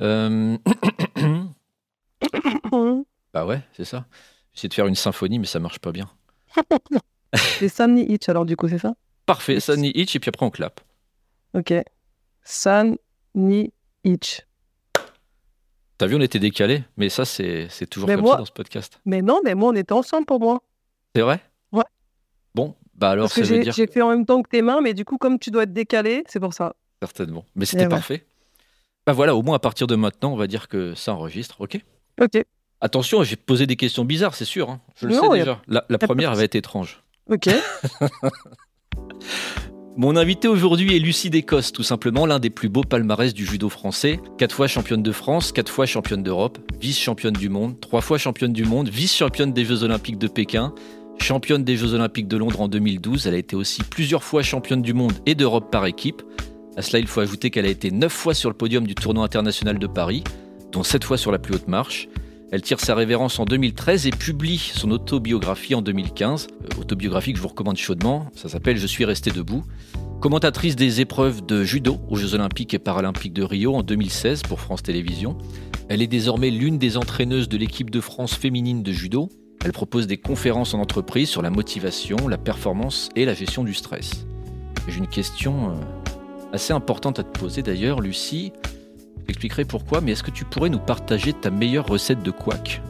Euh, bah ouais, c'est ça. J'essaie de faire une symphonie, mais ça marche pas bien. c'est Sunny Itch, alors du coup, c'est ça? Parfait, Sunny Itch, et puis après on clappe. Ok. Sunny Itch. T'as vu, on était décalé, mais ça, c'est toujours comme ça dans ce podcast. Mais non, mais moi, on était ensemble pour moi. C'est vrai? Ouais. Bon, bah alors, Parce que j'ai fait en même temps que tes mains, mais du coup, comme tu dois être décalé, c'est pour ça. Certainement. Mais c'était parfait. Bah voilà, au moins à partir de maintenant, on va dire que ça enregistre, ok Ok. Attention, j'ai posé des questions bizarres, c'est sûr. Hein. Je le sais déjà. La, première avait été étrange. Ok. Mon invité aujourd'hui est Lucie Descostes, tout simplement l'un des plus beaux palmarès du judo français. Quatre fois championne de France, quatre fois championne d'Europe, vice-championne du monde, trois fois championne du monde, vice-championne des Jeux Olympiques de Pékin, championne des Jeux Olympiques de Londres en 2012. Elle a été aussi plusieurs fois championne du monde et d'Europe par équipe. À cela, il faut ajouter qu'elle a été neuf fois sur le podium du tournoi international de Paris, dont sept fois sur la plus haute marche. Elle tire sa révérence en 2013 et publie son autobiographie en 2015. Euh, autobiographie que je vous recommande chaudement. Ça s'appelle Je suis resté debout. Commentatrice des épreuves de judo aux Jeux Olympiques et Paralympiques de Rio en 2016 pour France Télévisions. Elle est désormais l'une des entraîneuses de l'équipe de France féminine de judo. Elle propose des conférences en entreprise sur la motivation, la performance et la gestion du stress. J'ai une question euh, assez importante à te poser d'ailleurs, Lucie. J'expliquerai pourquoi, mais est-ce que tu pourrais nous partager ta meilleure recette de couac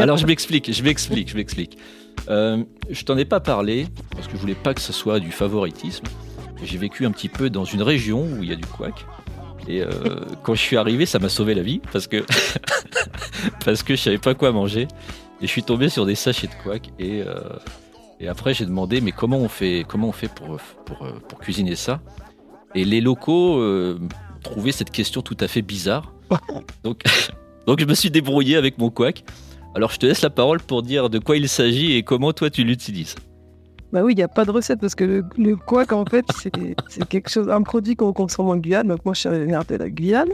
Alors je m'explique, je m'explique, je m'explique. Euh, je t'en ai pas parlé parce que je voulais pas que ce soit du favoritisme. J'ai vécu un petit peu dans une région où il y a du couac. Et euh, quand je suis arrivé, ça m'a sauvé la vie parce que parce que je savais pas quoi manger. Et je suis tombé sur des sachets de couac et euh, et après j'ai demandé mais comment on fait comment on fait pour pour, pour cuisiner ça? Et les locaux euh, trouvaient cette question tout à fait bizarre. Donc, donc je me suis débrouillé avec mon couac. Alors je te laisse la parole pour dire de quoi il s'agit et comment toi tu l'utilises. Bah oui, il n'y a pas de recette parce que le, le couac, en fait, c'est quelque chose, un produit qu'on consomme en Guyane. Donc moi, je suis de la Guyane.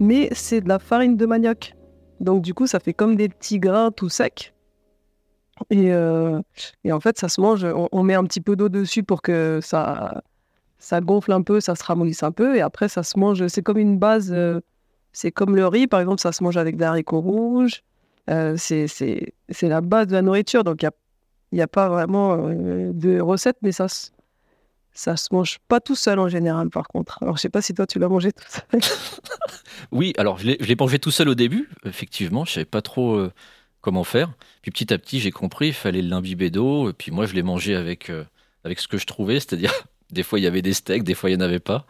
Mais c'est de la farine de manioc. Donc du coup, ça fait comme des petits grains tout secs. Et, euh, et en fait, ça se mange. on met un petit peu d'eau dessus pour que ça, ça gonfle un peu, ça se ramollisse un peu, et après, ça se mange. C'est comme une base. Euh, c'est comme le riz, par exemple, ça se mange avec des haricots rouges. Euh, c'est la base de la nourriture. Donc, il n'y a, a, pas vraiment euh, de recette, mais ça, ça se mange pas tout seul en général, par contre. Alors, je sais pas si toi, tu l'as mangé tout seul. oui, alors, je l'ai mangé tout seul au début, effectivement. Je savais pas trop comment faire. Puis, petit à petit, j'ai compris, il fallait l'imbiber d'eau. Et puis, moi, je l'ai mangé avec, avec ce que je trouvais, c'est-à-dire des fois, il y avait des steaks, des fois, il n'y en avait pas.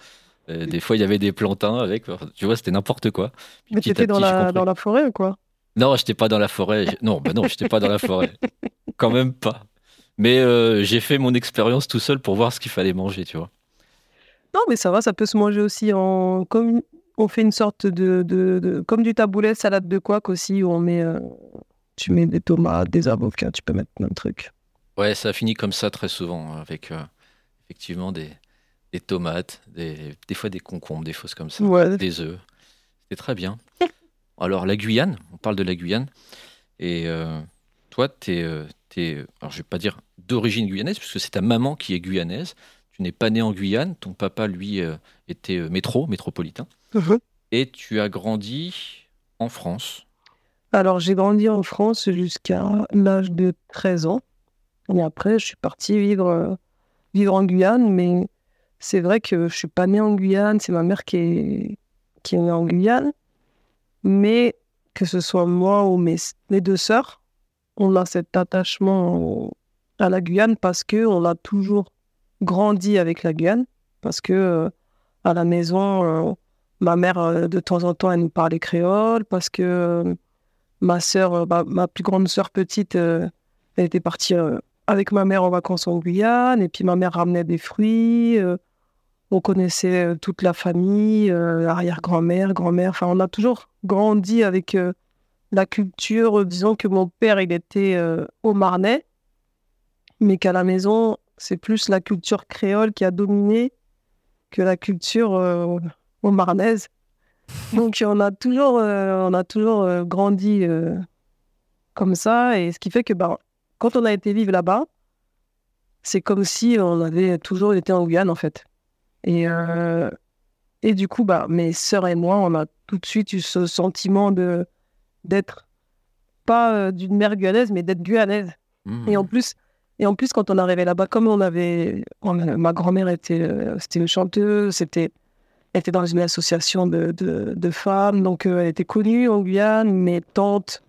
Euh, des fois, il y avait des plantains avec. Tu vois, c'était n'importe quoi. Mais tu étais dans la, dans la forêt ou quoi? Non, je n'étais pas dans la forêt. Non, bah non, je n'étais pas dans la forêt. Quand même pas. Mais euh, j'ai fait mon expérience tout seul pour voir ce qu'il fallait manger, tu vois. Non, mais ça va, ça peut se manger aussi en. Comme on fait une sorte de. de, comme du taboulet, salade de couac aussi, où on met. Euh, tu mets des tomates, des avocats, tu peux mettre plein de trucs. Ouais, ça finit comme ça très souvent, avec effectivement des, tomates, des, fois des concombres, des choses comme ça, des œufs. C'était très bien. Alors la Guyane, on parle de la Guyane. Et euh, toi, tu es, euh, alors je vais pas dire d'origine guyanaise, puisque c'est ta maman qui est guyanaise. Tu n'es pas né en Guyane, ton papa, lui, euh, était métro, métropolitain. Uh-huh. Et tu as grandi en France. Alors j'ai grandi en France jusqu'à l'âge de 13 ans. Et après, je suis parti vivre vivre en Guyane, mais c'est vrai que je suis pas née en Guyane, c'est ma mère qui est, qui est née en Guyane. Mais que ce soit moi ou mes, mes deux sœurs, on a cet attachement à la Guyane parce que on a toujours grandi avec la Guyane, parce que euh, à la maison, euh, ma mère euh, de temps en temps elle nous parlait créole, parce que ma sœur, ma, plus grande sœur petite, elle était partie avec ma mère en vacances en Guyane, et puis ma mère ramenait des fruits. Euh, on connaissait euh, toute la famille, euh, arrière-grand-mère, grand-mère. Enfin, on a toujours grandi avec la culture. Disons que mon père, il était au Marnais, mais qu'à la maison, c'est plus la culture créole qui a dominé que la culture au marnaise. Donc, on a toujours, on a toujours grandi comme ça, et ce qui fait que bah, quand on a été vivre là-bas, c'est comme si on avait toujours été en Guyane, en fait. Et, euh, et du coup, bah, mes sœurs et moi, on a tout de suite eu ce sentiment de d'être pas euh, d'une mère guyanaise, mais d'être guyanaise. Mmh. Et en plus, et en plus, quand on arrivait là-bas, comme on avait, on- ma grand-mère était, euh, c'était une chanteuse, c'était, elle était dans une association de, de, de femmes, donc euh, elle était connue en Guyane. Mes tantes,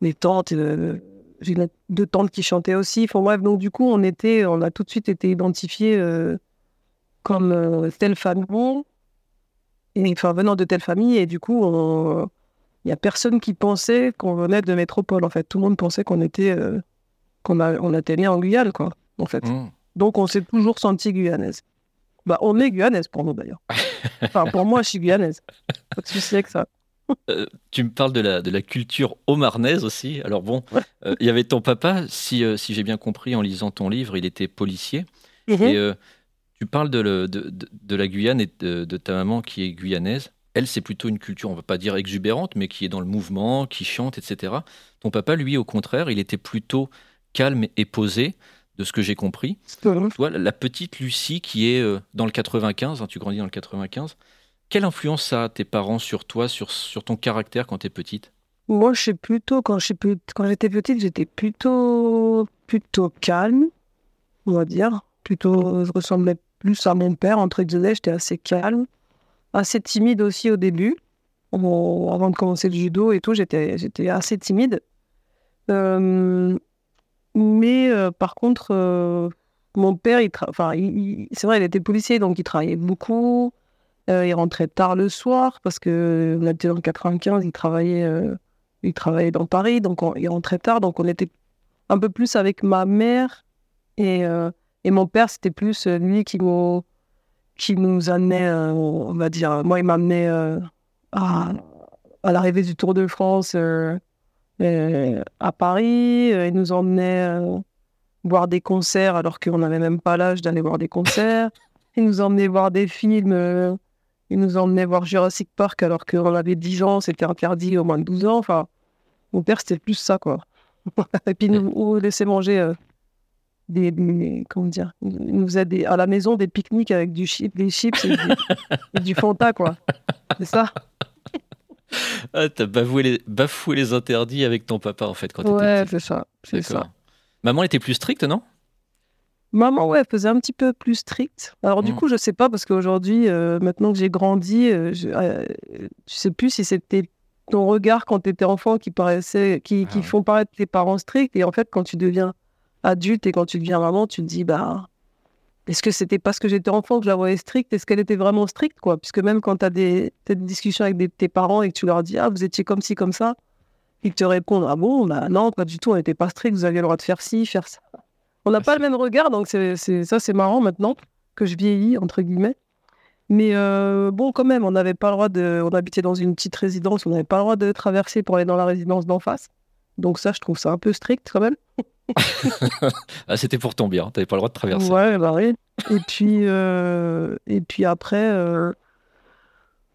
mes tantes, euh, j'ai deux tantes qui chantaient aussi. Enfin bref, donc du coup, on était, on a tout de suite été identifiés euh, comme telle famille, et enfin venant de telle famille, et du coup, il y a personne qui pensait qu'on venait de métropole. En fait, tout le monde pensait qu'on était qu'on on né en Guyane, quoi, en fait. Mmh. Donc, on s'est toujours senti guyanaise. Bah, on est guyanaise pour nous, d'ailleurs. Enfin, pour moi, je suis guyanaise. Pas de souci avec ça. Tu me parles de la, de la culture omarnaise aussi. Alors bon, euh, il y avait ton papa, si, euh, si j'ai bien compris en lisant ton livre, il était policier. Mhm. Et euh, tu parles de, le- de, de- de la Guyane et de, ta maman qui est guyanaise. Elle, c'est plutôt une culture, on va pas dire exubérante, mais qui est dans le mouvement, qui chante, etc. Ton papa, lui, au contraire, il était plutôt calme et posé, de ce que j'ai compris. Toi, la petite Lucie qui est euh, dans le 95, hein, tu grandis dans le 95, quelle influence ça a tes parents sur toi, sur, sur ton caractère quand tu es petite? Moi, je plutôt, quand j'étais petite, j'étais plutôt, plutôt calme, on va dire. Plutôt, je ressemblais plus à mon père, entre guillemets, j'étais assez calme, assez timide aussi au début. Avant de commencer le judo et tout, j'étais, j'étais assez timide. Euh, mais euh, par contre, euh, mon père, enfin, c'est vrai, il était policier, donc il travaillait beaucoup. Euh, il rentrait tard le soir parce que on était dans le 95, il travaillait, il travaillait dans Paris, donc on- il rentrait tard, donc on était un peu plus avec ma mère et, et mon père, c'était plus lui qui nous, qui nous amenait, on va dire, moi il m'amenait à, l'arrivée du Tour de France à Paris, euh, il nous emmenait euh, voir des concerts alors qu'on n'avait même pas l'âge d'aller voir des concerts, il nous emmenait voir des films. euh, il nous emmenait voir Jurassic Park alors qu'on avait 10 ans, c'était interdit au moins de 12 ans. Enfin, mon père, c'était plus ça, quoi. Et puis, il nous, laissait manger euh, des, des- Comment dire Il nous faisait des, à la maison des pique-niques avec du chip, des chips et du, et du Fanta, quoi. C'est ça Ah, t'as bafoué les, bafoué les interdits avec ton papa, en fait, quand t'étais Ouais, c'est ça. C'est ça. Maman était plus stricte, non? Maman, ouais, faisait un petit peu plus strict. Alors, du Mm. coup, je sais pas, parce qu'aujourd'hui, euh, maintenant que j'ai grandi, euh, je, euh, je sais plus si c'était ton regard quand tu étais enfant qui paraissait, qui, Ah qui ouais. font paraître tes parents stricts. Et en fait, quand tu deviens adulte et quand tu deviens maman, tu te dis, bah, est-ce que c'était parce que j'étais enfant que je la voyais stricte? Est-ce qu'elle était vraiment stricte, quoi? Puisque même quand tu as des, discussions avec des- tes parents et que tu leur dis, ah, vous étiez comme ci, comme ça, ils te répondent, ah bon, bah non, pas du tout, on n'était pas strict, vous aviez le droit de faire ci, faire ça. On n'a Ah, pas le même regard, donc c'est, c'est- ça, c'est marrant maintenant que je vieillis, entre guillemets. Mais euh, bon, quand même, on n'avait pas le droit de. On habitait dans une petite résidence, on n'avait pas le droit de traverser pour aller dans la résidence d'en face. Donc, ça, je trouve ça un peu strict quand même. Ah, c'était pour ton bien, t'avais pas le droit de traverser. Ouais, bah oui. Et puis, euh, et puis après, euh,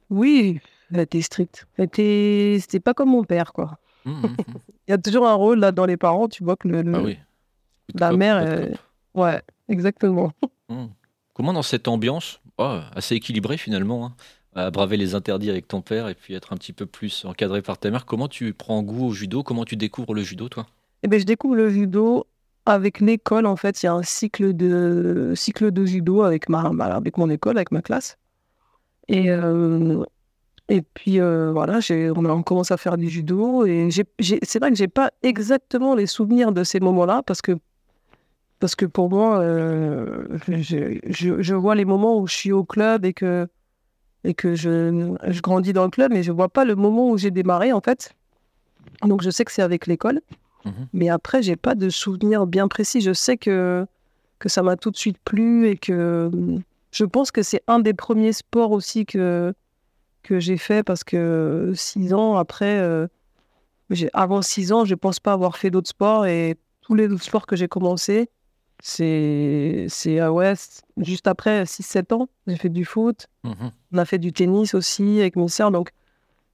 oui, elle était stricte. C'était pas comme mon père, quoi. Hum, hum, hum. Il y a toujours un rôle là dans les parents, tu vois que le, le- Ah oui. la mère, elle- ouais, exactement. Comment dans cette ambiance, oh, assez équilibrée finalement, hein, à braver les interdits avec ton père et puis être un petit peu plus encadré par ta mère, comment tu prends goût au judo? Comment tu découvres le judo, toi? Eh ben, je découvre le judo avec l'école. En fait, il y a un cycle de, cycle de judo avec, ma, ma- avec mon école, avec ma classe. Et, euh, et puis, euh, voilà, on, commence à faire du judo. Et c'est vrai que j'ai pas exactement les souvenirs de ces moments-là parce que, parce que pour moi, euh, je, je- je vois les moments où je suis au club et que, et que je, je grandis dans le club, mais je vois pas le moment où j'ai démarré, en fait. Donc, je sais que c'est avec l'école. Mhm. Mais après, j'ai pas de souvenir bien précis. Je sais que, que ça m'a tout de suite plu et que hum, je pense que c'est un des premiers sports aussi que, que j'ai fait parce que six ans après, euh, avant six ans, je pense pas avoir fait d'autres sports et tous les autres sports que j'ai commencé, c'est, c'est ah ouais, juste après 6-7 ans, j'ai fait du foot, Mhm. on a fait du tennis aussi avec mes sœurs, donc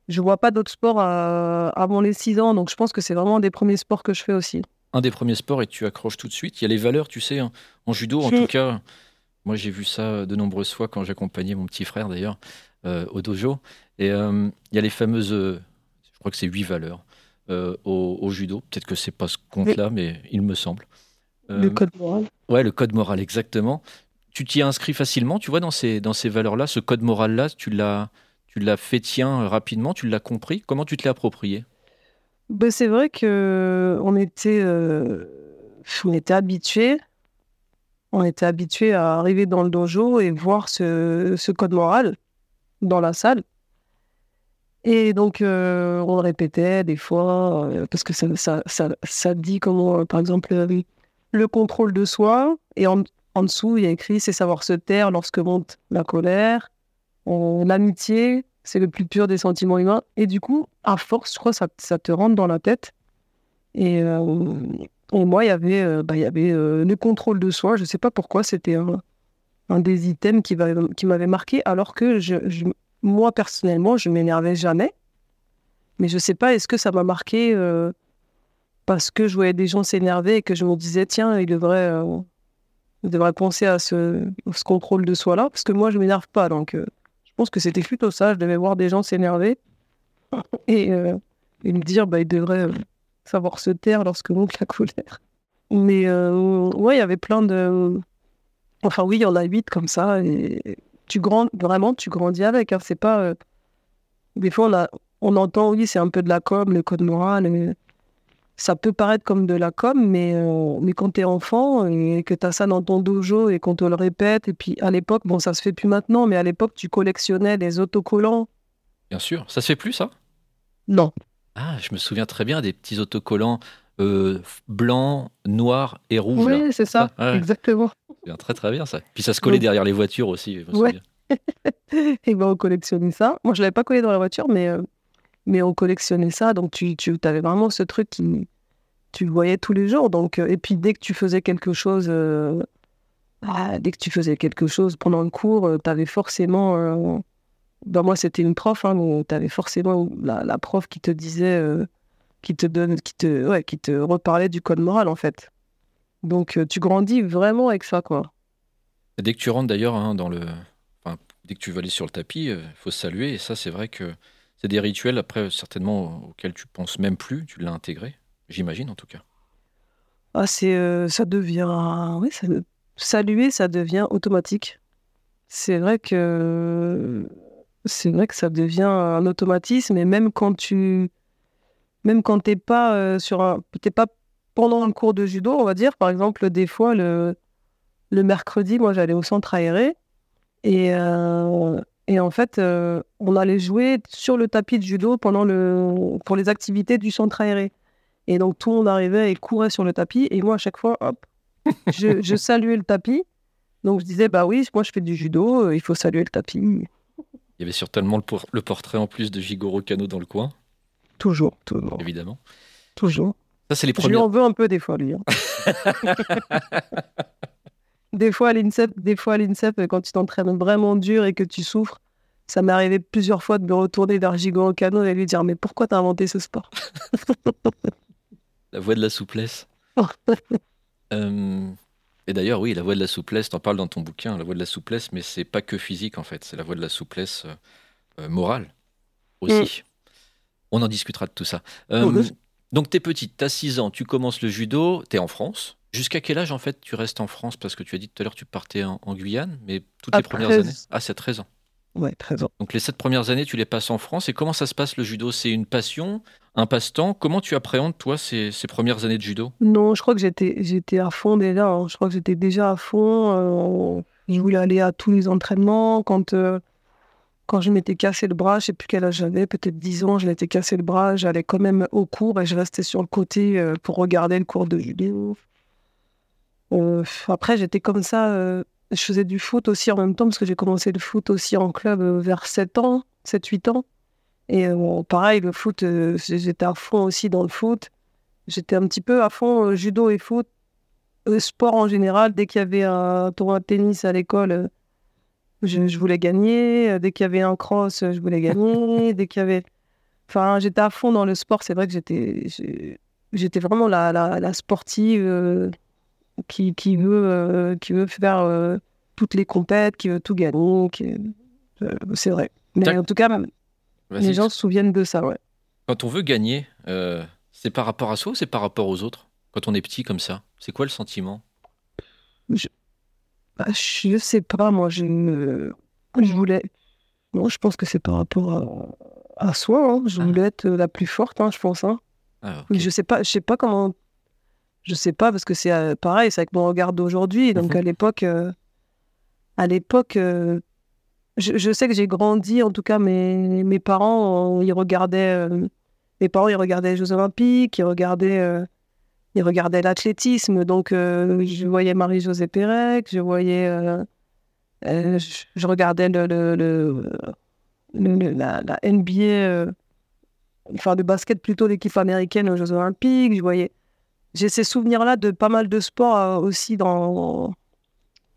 je vois pas d'autres sports à- avant les 6 ans, donc je pense que c'est vraiment un des premiers sports que je fais aussi. Un des premiers sports et tu accroches tout de suite. Il y a les valeurs, tu sais, hein, en judo en tout cas. Moi, j'ai vu ça de nombreuses fois quand j'accompagnais mon petit frère, d'ailleurs, au dojo. Et il y a les fameuses, je crois que c'est huit valeurs au, judo. Peut-être que c'est pas ce compte-là, mais il me semble. le code moral. Ouais, le code moral, exactement. Tu t'y inscris facilement, tu vois, dans ces, dans ces valeurs-là, ce code moral-là, tu l'as, tu l'as fait tien rapidement, tu l'as compris. Comment tu te l'as approprié? Ben, C'est vrai que on était, euh, on était habitués. On était habitué à arriver dans le dojo et voir ce, code moral dans la salle. Et donc, euh, on répétait des fois, euh, parce que ça, ça, ça, ça, dit comment, par exemple, le contrôle de soi. Et en, en dessous, il y a écrit c'est savoir se taire lorsque monte la colère, l'amitié, c'est le plus pur des sentiments humains. Et du coup, à force, je crois, ça, ça te rentre dans la tête. Et, euh, moi, il y avait, euh, bah, y avait euh, le contrôle de soi. Je ne sais pas pourquoi, c'était un, un, des items qui, qui m'avait marqué, alors que moi, personnellement, je m'énervais jamais. Mais je ne sais pas, est-ce que ça m'a marqué parce que je voyais des gens s'énerver et que je me disais, tiens, il devrait, il devrait penser à ce, ce contrôle de soi-là, parce que moi, je ne m'énerve pas. Donc, pense que c'était plutôt ça. Je devais voir des gens s'énerver et, euh, me dire bah, ils devraient euh, savoir se taire lorsque monte la colère. Mais euh, ouais, il y avait plein de. Enfin, oui, il y en a huit comme ça. Tu grand... vraiment, tu grandis avec. Hein. C'est pas. Des fois, on, a... on entend, oui, c'est un peu de la com, le code moral ça peut paraître comme de la com, mais, euh, mais quand tu es enfant et que tu as ça dans ton dojo et qu'on te le répète, et puis à l'époque, bon, ça se fait plus maintenant, mais à l'époque, tu collectionnais des autocollants. Bien sûr, ça se fait plus, ça? Non. Ah, je me souviens très bien des petits autocollants euh, blancs, noirs et rouges. Oui, c'est ça, exactement. Bien, très très bien ça. Puis ça se collait derrière les voitures aussi, je me souviens. et ben on collectionnait ça. Moi, je l'avais pas collé dans la voiture, mais euh, mais on collectionnait ça, donc tu, tu avais vraiment ce truc qui tu voyais tous les jours. Donc, euh, et puis dès que tu faisais quelque chose, euh, ah, dès que tu faisais quelque chose pendant le cours, euh, tu avais forcément, ben moi c'était une prof, hein, tu avais forcément la, prof qui te disait, qui te donne, qui te, ouais, qui te reparlait du code moral en fait. Donc tu grandis vraiment avec ça quoi. Dès que tu rentres d'ailleurs hein, dans le, dès que tu vas aller sur le tapis, il faut saluer et ça c'est vrai que des rituels, après, certainement, auxquels tu penses même plus, tu l'as intégré, j'imagine en tout cas. Ah, c'est, euh, ça devient. Oui, saluer, ça devient automatique. C'est vrai que. C'est vrai que ça devient un automatisme, et même quand tu. Même quand t'es pas euh, sur un. T'es pas pendant un cours de judo, on va dire, par exemple, des fois, le, le mercredi, moi, j'allais au centre aéré, et. Euh, et en fait, euh, on allait jouer sur le tapis de judo pendant le, pour les activités du centre aéré. Et donc, tout le monde arrivait et courait sur le tapis. Et moi, à chaque fois, hop, je, saluais le tapis. Donc, je disais, bah oui, moi, je fais du judo, euh, il faut saluer le tapis. Il y avait certainement le, le portrait en plus de Jigoro Kano dans le coin. Toujours, toujours. Évidemment. Toujours. Ça, c'est les premiers. Je lui en veux un peu des fois, lui. Hein. Des fois à l'INSEP, des fois à l'INSEP, quand tu t'entraînes vraiment dur et que tu souffres, ça m'est arrivé plusieurs fois de me retourner vers Gigoro Kano et lui dire Mais pourquoi t'as inventé ce sport La voie de la souplesse. Euh, et d'ailleurs, oui, la voie de la souplesse, t'en parles dans ton bouquin, la voie de la souplesse, mais c'est pas que physique en fait, c'est la voie de la souplesse euh, euh, morale aussi. Mm. On en discutera de tout ça. Oh, donc, t'es petite, t'as 6 ans, tu commences le judo, t'es en France. Jusqu'à quel âge, en fait, tu restes en France? Parce que tu as dit tout à l'heure, tu partais en, Guyane, mais toutes les premières années? Ah, c'est 13 ans. Ouais, 13 ans. Donc les 7 premières années, tu les passes en France. Et comment ça se passe le judo? C'est une passion, un passe-temps? Comment tu appréhendes, toi, ces, premières années de judo? Non, je crois que j'étais, j'étais à fond déjà. Hein. Je crois que j'étais déjà à fond. Euh, je voulais aller à tous les entraînements. Quand, euh, quand je m'étais cassé le bras, je sais plus quel âge j'avais, peut-être 10 ans, je m'étais cassé le bras. J'allais quand même au cours et je restais sur le côté euh, pour regarder le cours de judo. Euh, après, j'étais comme ça. Euh, je faisais du foot aussi en même temps parce que j'ai commencé le foot aussi en club euh, vers 7 ans, 7-8 ans. Et pareil, le foot, j'étais à fond aussi dans le foot. J'étais un petit peu à fond judo et foot, sport en général. Dès qu'il y avait un tournoi de tennis à l'école, je, voulais gagner. Dès qu'il y avait un cross, je voulais gagner. Dès qu'il y avait. Enfin, j'étais à fond dans le sport. C'est vrai que j'étais, j'étais vraiment la, la, la sportive qui, qui, veut, euh, qui veut faire euh, toutes les compètes, qui veut tout gagner. Euh, c'est vrai. Mais en tout cas, les gens se souviennent de ça, ouais. Quand on veut gagner, c'est par rapport à soi ou c'est par rapport aux autres? Quand on est petit comme ça, c'est quoi le sentiment? Je... Bah, je sais pas, moi, je, je voulais. Non, je pense que c'est par rapport à, soi. Hein. Je ah. voulais être la plus forte, hein, je pense. Hein. Ah, je sais pas, je sais pas comment. Je sais pas parce que c'est euh, pareil, c'est avec mon regard d'aujourd'hui. Donc à l'époque, euh, à l'époque, euh, je, sais que j'ai grandi. En tout cas, mes, mes parents, ils regardaient. mes parents, ils regardaient les Jeux Olympiques, ils regardaient il regardait l'athlétisme. Donc, je voyais Marie-Josée Pérec, je voyais. Je, regardais le, le, la, NBA, enfin, de basket plutôt, l'équipe américaine aux Jeux Olympiques. Je voyais. J'ai ces souvenirs-là de pas mal de sports aussi dans,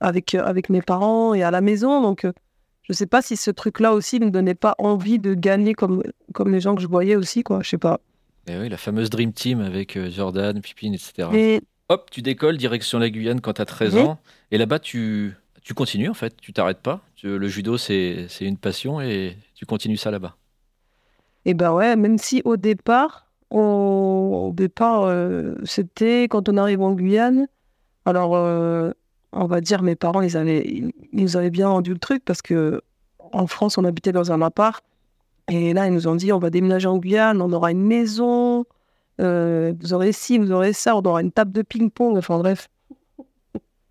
avec, avec mes parents et à la maison. Donc, je ne sais pas si ce truc-là aussi ne me donnait pas envie de gagner comme, comme les gens que je voyais aussi, quoi. Je sais pas. Et eh oui, la fameuse Dream Team avec euh, Jordan, Pippin, etc. Hop, tu décolles direction la Guyane quand tu as 13 ans. Et là-bas, tu, tu continues en fait, tu t'arrêtes pas. Le judo, c'est une passion et tu continues ça là-bas. Et eh ben ouais, même si au départ, au départ, euh, c'était quand on arrive en Guyane. Alors, euh, on va dire, mes parents, ils, avaient, ils nous avaient bien rendu le truc parce que en France, on habitait dans un appart et là, ils nous ont dit, on va déménager en Guyane, on aura une maison, euh, vous aurez ci, vous aurez ça, on aura une table de ping-pong, enfin bref.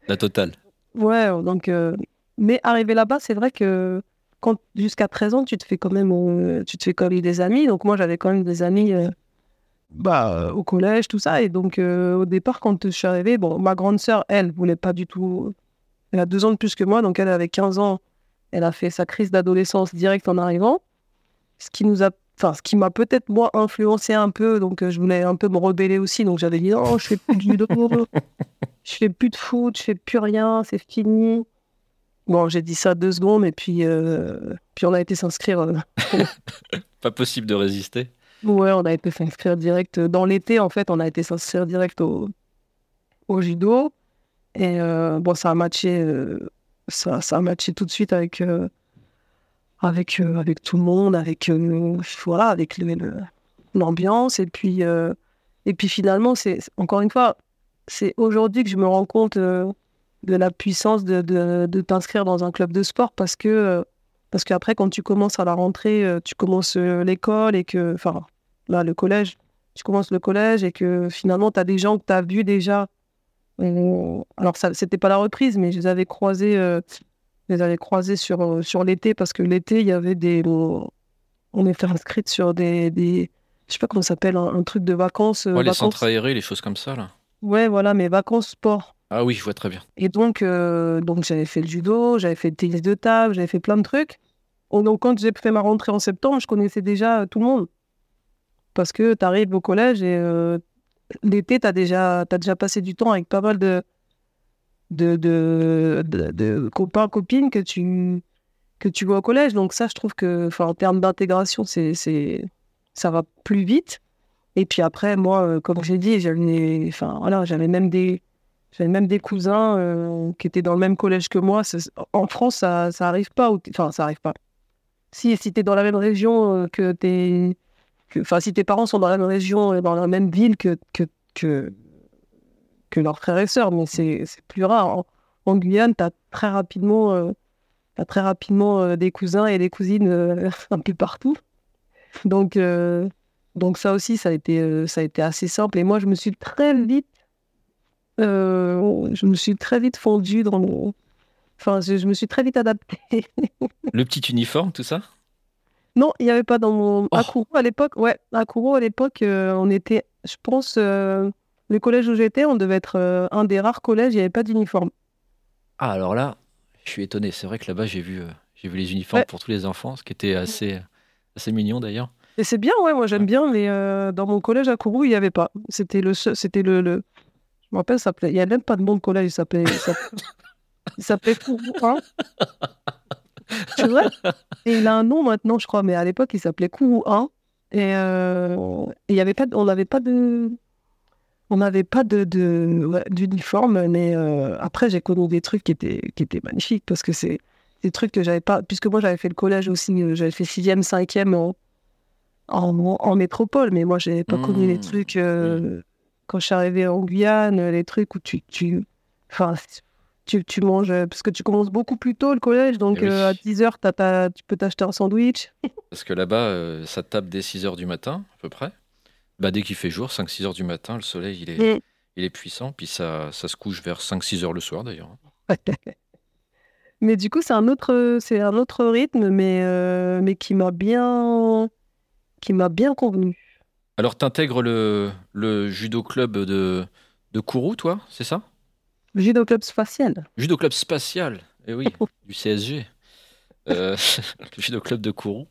La totale. Ouais, donc... Mais arrivé là-bas, c'est vrai que quand jusqu'à 13 ans, tu te fais quand même, tu te fais quand même des amis. Donc moi, j'avais quand même des amis bah, au collège, tout ça. Et donc au départ, quand je suis arrivée, bon, ma grande sœur, elle, voulait pas du tout... Elle a deux ans de plus que moi, donc elle avait 15 ans. Elle a fait sa crise d'adolescence direct en arrivant. Ce qui nous a enfin ce qui m'a peut-être moi influencé un peu. Donc euh, je voulais un peu me rebeller aussi. Donc j'avais dit non je fais plus de judo. Je fais plus de foot je fais plus rien c'est fini. Bon j'ai dit ça deux secondes et puis euh, puis on a été s'inscrire euh, pas possible de résister ouais on a été s'inscrire direct dans l'été en fait on a été s'inscrire direct au, judo et bon ça a matché ça, ça a matché tout de suite avec avec, euh, avec tout le monde, avec, euh, voilà, avec l'ambiance. et, puis, euh, et puis finalement, encore une fois, c'est aujourd'hui que je me rends compte de la puissance de, de, t'inscrire dans un club de sport parce que parce qu'après, quand tu commences à la rentrée, tu commences l'école et que, enfin, là, le collège, tu commences le collège et que finalement, tu as des gens que tu as vus déjà. alors, ça, c'était pas la reprise, mais je les avais croisés je les avais croisés sur, euh, sur l'été parce que l'été, il y avait des. On était inscrite sur des. des je sais pas comment ça s'appelle, un, truc de vacances. Euh, ouais, les centres aérés, les choses comme ça, là. Ouais, voilà, mais vacances sport. Ah oui, je vois très bien. Et donc, euh, donc j'avais fait le judo, j'avais fait le tennis de table, j'avais fait plein de trucs. Donc, quand j'ai fait ma rentrée en septembre, je connaissais déjà tout le monde. Parce que tu arrives au collège et l'été, tu as déjà, as déjà passé du temps avec pas mal de, de, de, copains, copines que tu, que tu vois au collège. Donc ça, je trouve que, en termes d'intégration, c'est, ça va plus vite. Et puis après, moi, euh, comme j'ai dit, j'avais, voilà, j'avais même des, même des cousins euh, qui étaient dans le même collège que moi. En France, ça, ça arrive pas. Enfin, ça arrive pas. Si, si tu es dans la même région euh, que tes, enfin, si tes parents sont dans la même région, dans la même ville que, que, que leurs frères et sœurs, mais c'est plus rare. En, Guyane, tu as très rapidement, euh, très rapidement des cousins et des cousines un peu partout. Donc, donc ça aussi, ça a, été, ça a été assez simple. Et moi, je me suis très vite, je me suis très vite fondue dans mon... Enfin, je, me suis très vite adaptée. Le petit uniforme, tout ça? Non, il n'y avait pas dans mon... À oh. à l'époque, ouais, à Kourou, à l'époque, on était, je pense le collège où j'étais, on devait être euh, un des rares collèges, il n'y avait pas d'uniforme. Ah, alors là, je suis étonné. C'est vrai que là-bas, j'ai vu, euh, j'ai vu les uniformes pour tous les enfants, ce qui était assez, assez mignon d'ailleurs. Et c'est bien, ouais, moi j'aime bien, mais euh, dans mon collège à Kourou, il n'y avait pas. C'était le, c'était le, le, je me rappelle, il n'y a même pas de bon collège, il s'appelait, il s'appelait Kourou hein. Vrai? Et il a un nom maintenant, je crois, mais à l'époque, il s'appelait Kourou 1. Et il y avait pas, on n'avait pas de, on n'avait pas de, d'uniforme, mais euh, après, j'ai connu des trucs qui étaient, qui étaient magnifiques parce que c'est des trucs que j'avais pas. Puisque moi, j'avais fait le collège aussi, euh, j'avais fait 6e, 5e en, en, métropole, mais moi, j'avais pas connu les mmh. trucs. Euh, quand je suis arrivée en Guyane, les trucs où tu. tu enfin, tu, tu, manges. Parce que tu commences beaucoup plus tôt le collège, donc eh à 10h, tu peux t'acheter un sandwich. parce que là-bas, ça tape dès 6h du matin, à peu près. Bah, dès qu'il fait jour, 5-6 heures du matin, le soleil il est, mm. il est puissant, puis ça, ça se couche vers 5-6 heures le soir d'ailleurs. mais du coup, c'est un autre, c'est un autre rythme, mais, euh, mais qui m'a bien, qui m'a bien convenu. Alors, tu intègres le, le judo club de, de Kourou, toi, c'est ça? Le judo club spatial. Judo club spatial, eh oui, du CSG. Euh, le judo club de Kourou.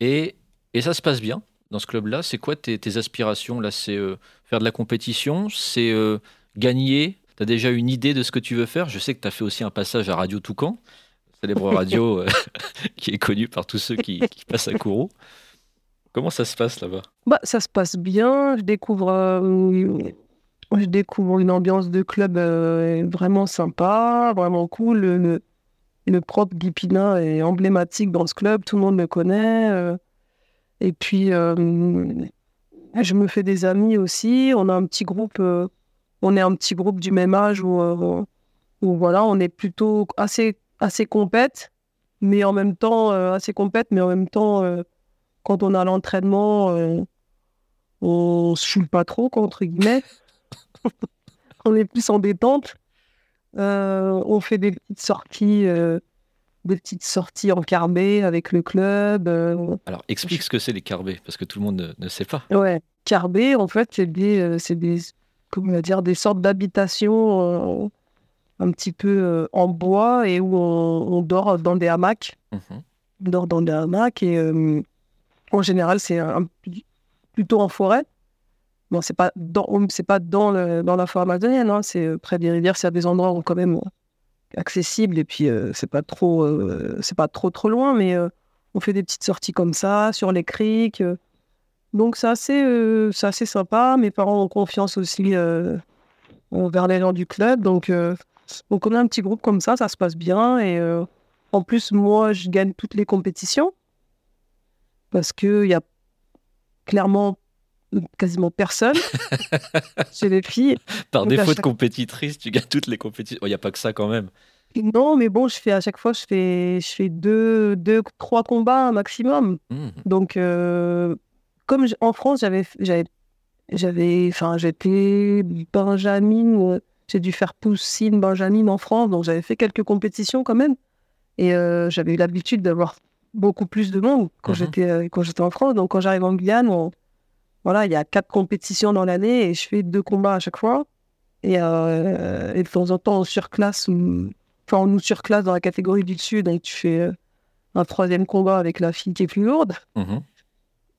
Et, et ça se passe bien dans ce club-là C'est quoi tes, aspirations là? C'est euh, faire de la compétition? C'est euh, gagner? Tu as déjà une idée de ce que tu veux faire? Je sais que tu as fait aussi un passage à Radio Toucan, célèbre radio qui est connue par tous ceux qui, passent à Kourou. Comment ça se passe là-bas? Bah, Ça se passe bien. Je découvre, je découvre une ambiance de club vraiment sympa, vraiment cool. Le, le, prof Guy Pina est emblématique dans ce club, tout le monde le connaît. Et puis, euh, je me fais des amis aussi. On a un petit groupe, euh, on est un petit groupe du même âge où, euh, où voilà, on est plutôt assez, assez mais en même temps, assez compète, mais en même temps, quand on a l'entraînement, on se choule pas trop, entre guillemets. on est plus en détente. on fait des petites sorties des petites sorties en carbé avec le club. Euh, Alors, explique ce que c'est les carbés, parce que tout le monde ne, sait pas. Ouais, carbé, en fait, c'est des, euh, c'est des, comment dire, des sortes d'habitations euh, un petit peu en bois et où on, dort dans des hamacs. Mhm. On dort dans des hamacs et en général, c'est plutôt en forêt. Bon, c'est pas dans, c'est pas dans, la forêt amazonienne, hein, c'est près des rivières, c'est à des endroits quand même accessible et puis euh, c'est pas trop euh, c'est pas trop trop loin mais euh, on fait des petites sorties comme ça sur les criques donc c'est assez c'est assez sympa. Mes parents ont confiance aussi envers les gens du club. Donc donc on a un petit groupe comme ça ça se passe bien. Et en plus moi je gagne toutes les compétitions parce que il y a clairement quasiment personne chez les filles. Par défaut de compétitrice, tu gagnes toutes les compétitions. Il n'y a pas que ça quand même. Non, mais bon, je fais à chaque fois, je fais, je fais deux, deux trois combats maximum. Mmh. Donc, euh, comme en France, j'avais, j'avais, j'avais, enfin, j'étais Benjamin, j'ai dû faire Poussine, Benjamin en France, donc j'avais fait quelques compétitions quand même. Et euh, j'avais eu l'habitude d'avoir beaucoup plus de monde quand j'étais euh, quand j'étais en France. Donc, quand j'arrive en Guyane, on, voilà, il y a quatre compétitions dans l'année et je fais deux combats à chaque fois. Et, euh, de temps en temps, on surclasse, enfin, on nous surclasse dans la catégorie du dessus, donc tu fais euh, un troisième combat avec la fille qui est plus lourde. Mhm.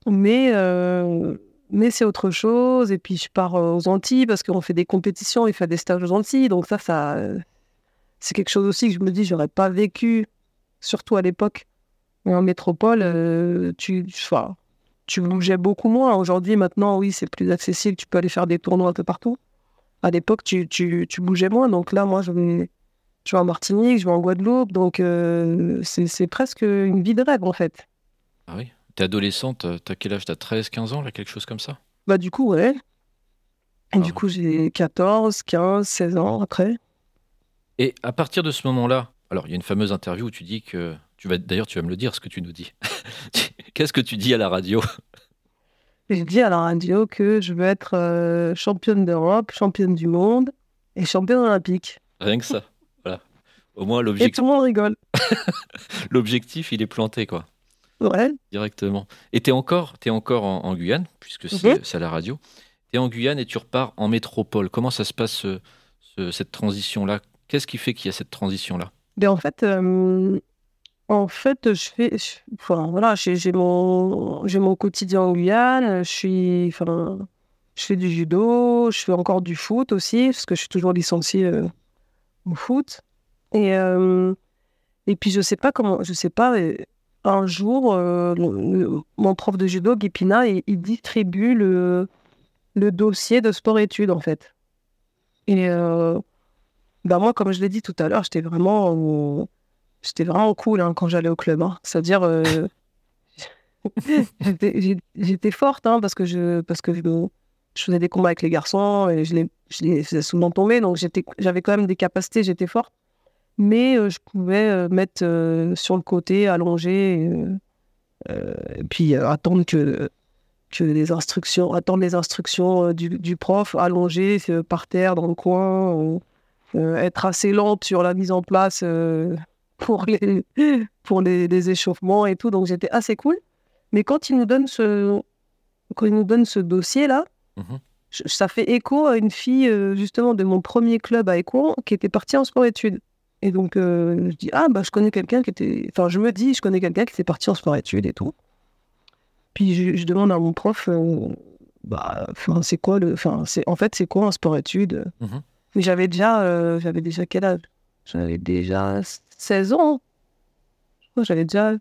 Mais, euh, mais c'est autre chose. Et puis, je pars aux Antilles parce qu'on fait des compétitions, il fait des stages aux Antilles. Donc, ça, ça c'est quelque chose aussi que je me dis, j'aurais pas vécu, surtout à l'époque. En métropole, tu, enfin, tu bougeais beaucoup moins. Aujourd'hui, maintenant, oui, c'est plus accessible. Tu peux aller faire des tournois un peu partout. À l'époque, tu, tu, tu, bougeais moins. Donc là, moi, je vais, je vais en Martinique, je vais en Guadeloupe. Donc, euh, c'est presque une vie de rêve, en fait. Ah oui T'es adolescente, t'as quel âge? T'as 13, 15 ans, là, quelque chose comme ça? Bah, du coup, ouais. Et du ah. coup, j'ai 14, 15, 16 ans après. Et à partir de ce moment-là, alors, il y a une fameuse interview où tu dis que. Tu vas, d'ailleurs, tu vas me le dire, ce que tu nous dis. Qu'est-ce que tu dis à la radio? Je dis à la radio que je veux être euh, championne d'Europe, championne du monde et championne olympique. Rien que ça. Voilà. Au moins, l'objectif. Et tout le monde rigole. L'objectif, il est planté, quoi. Ouais. Directement. Et tu es encore, es encore en, Guyane, puisque mhm. c'est à la radio. Tu es en Guyane et tu repars en métropole. Comment ça se passe, cette transition-là? Qu'est-ce qui fait qu'il y a cette transition-là? Ben, En fait, euh, en fait, je fais, enfin, voilà, j'ai mon, j'ai mon quotidien en Guyane. Je suis, enfin, je fais du judo, je fais encore du foot aussi parce que je suis toujours licenciée euh, au foot. Et euh, et puis je sais pas comment, je sais pas. Euh, un jour, mon prof de judo, Guipina, il, distribue le le dossier de sport-études, en fait. Et bah moi, comme je l'ai dit tout à l'heure, j'étais vraiment, j'étais vraiment cool hein, quand j'allais au club. Hein. C'est-à-dire, euh, j'étais forte hein, parce que, je, parce que je, faisais des combats avec les garçons et je les, je les faisais souvent tomber. Donc j'avais quand même des capacités, j'étais forte. Mais euh, je pouvais mettre sur le côté, allonger, et puis attendre que que les instructions, attendre les instructions euh, du, du prof, allongé euh, par terre dans le coin, euh, être assez lente sur la mise en place pour, les, pour les, les, échauffements et tout. Donc j'étais assez cool. Mais quand il nous donne ce, quand il nous donne ce dossier-là, mhm. ça fait écho à une fille justement de mon premier club à Écouen qui était partie en sport-études. Et donc je dis, ah bah je connais quelqu'un qui était... Enfin je me dis, je connais quelqu'un qui était parti en sport-études et tout. Puis je, demande à mon prof, euh, bah, c'est quoi le, enfin, c'est en fait c'est quoi un sport-études mhm. Mais j'avais déjà, euh, j'avais déjà quel âge? J'avais déjà 16 ans. J'avais déjà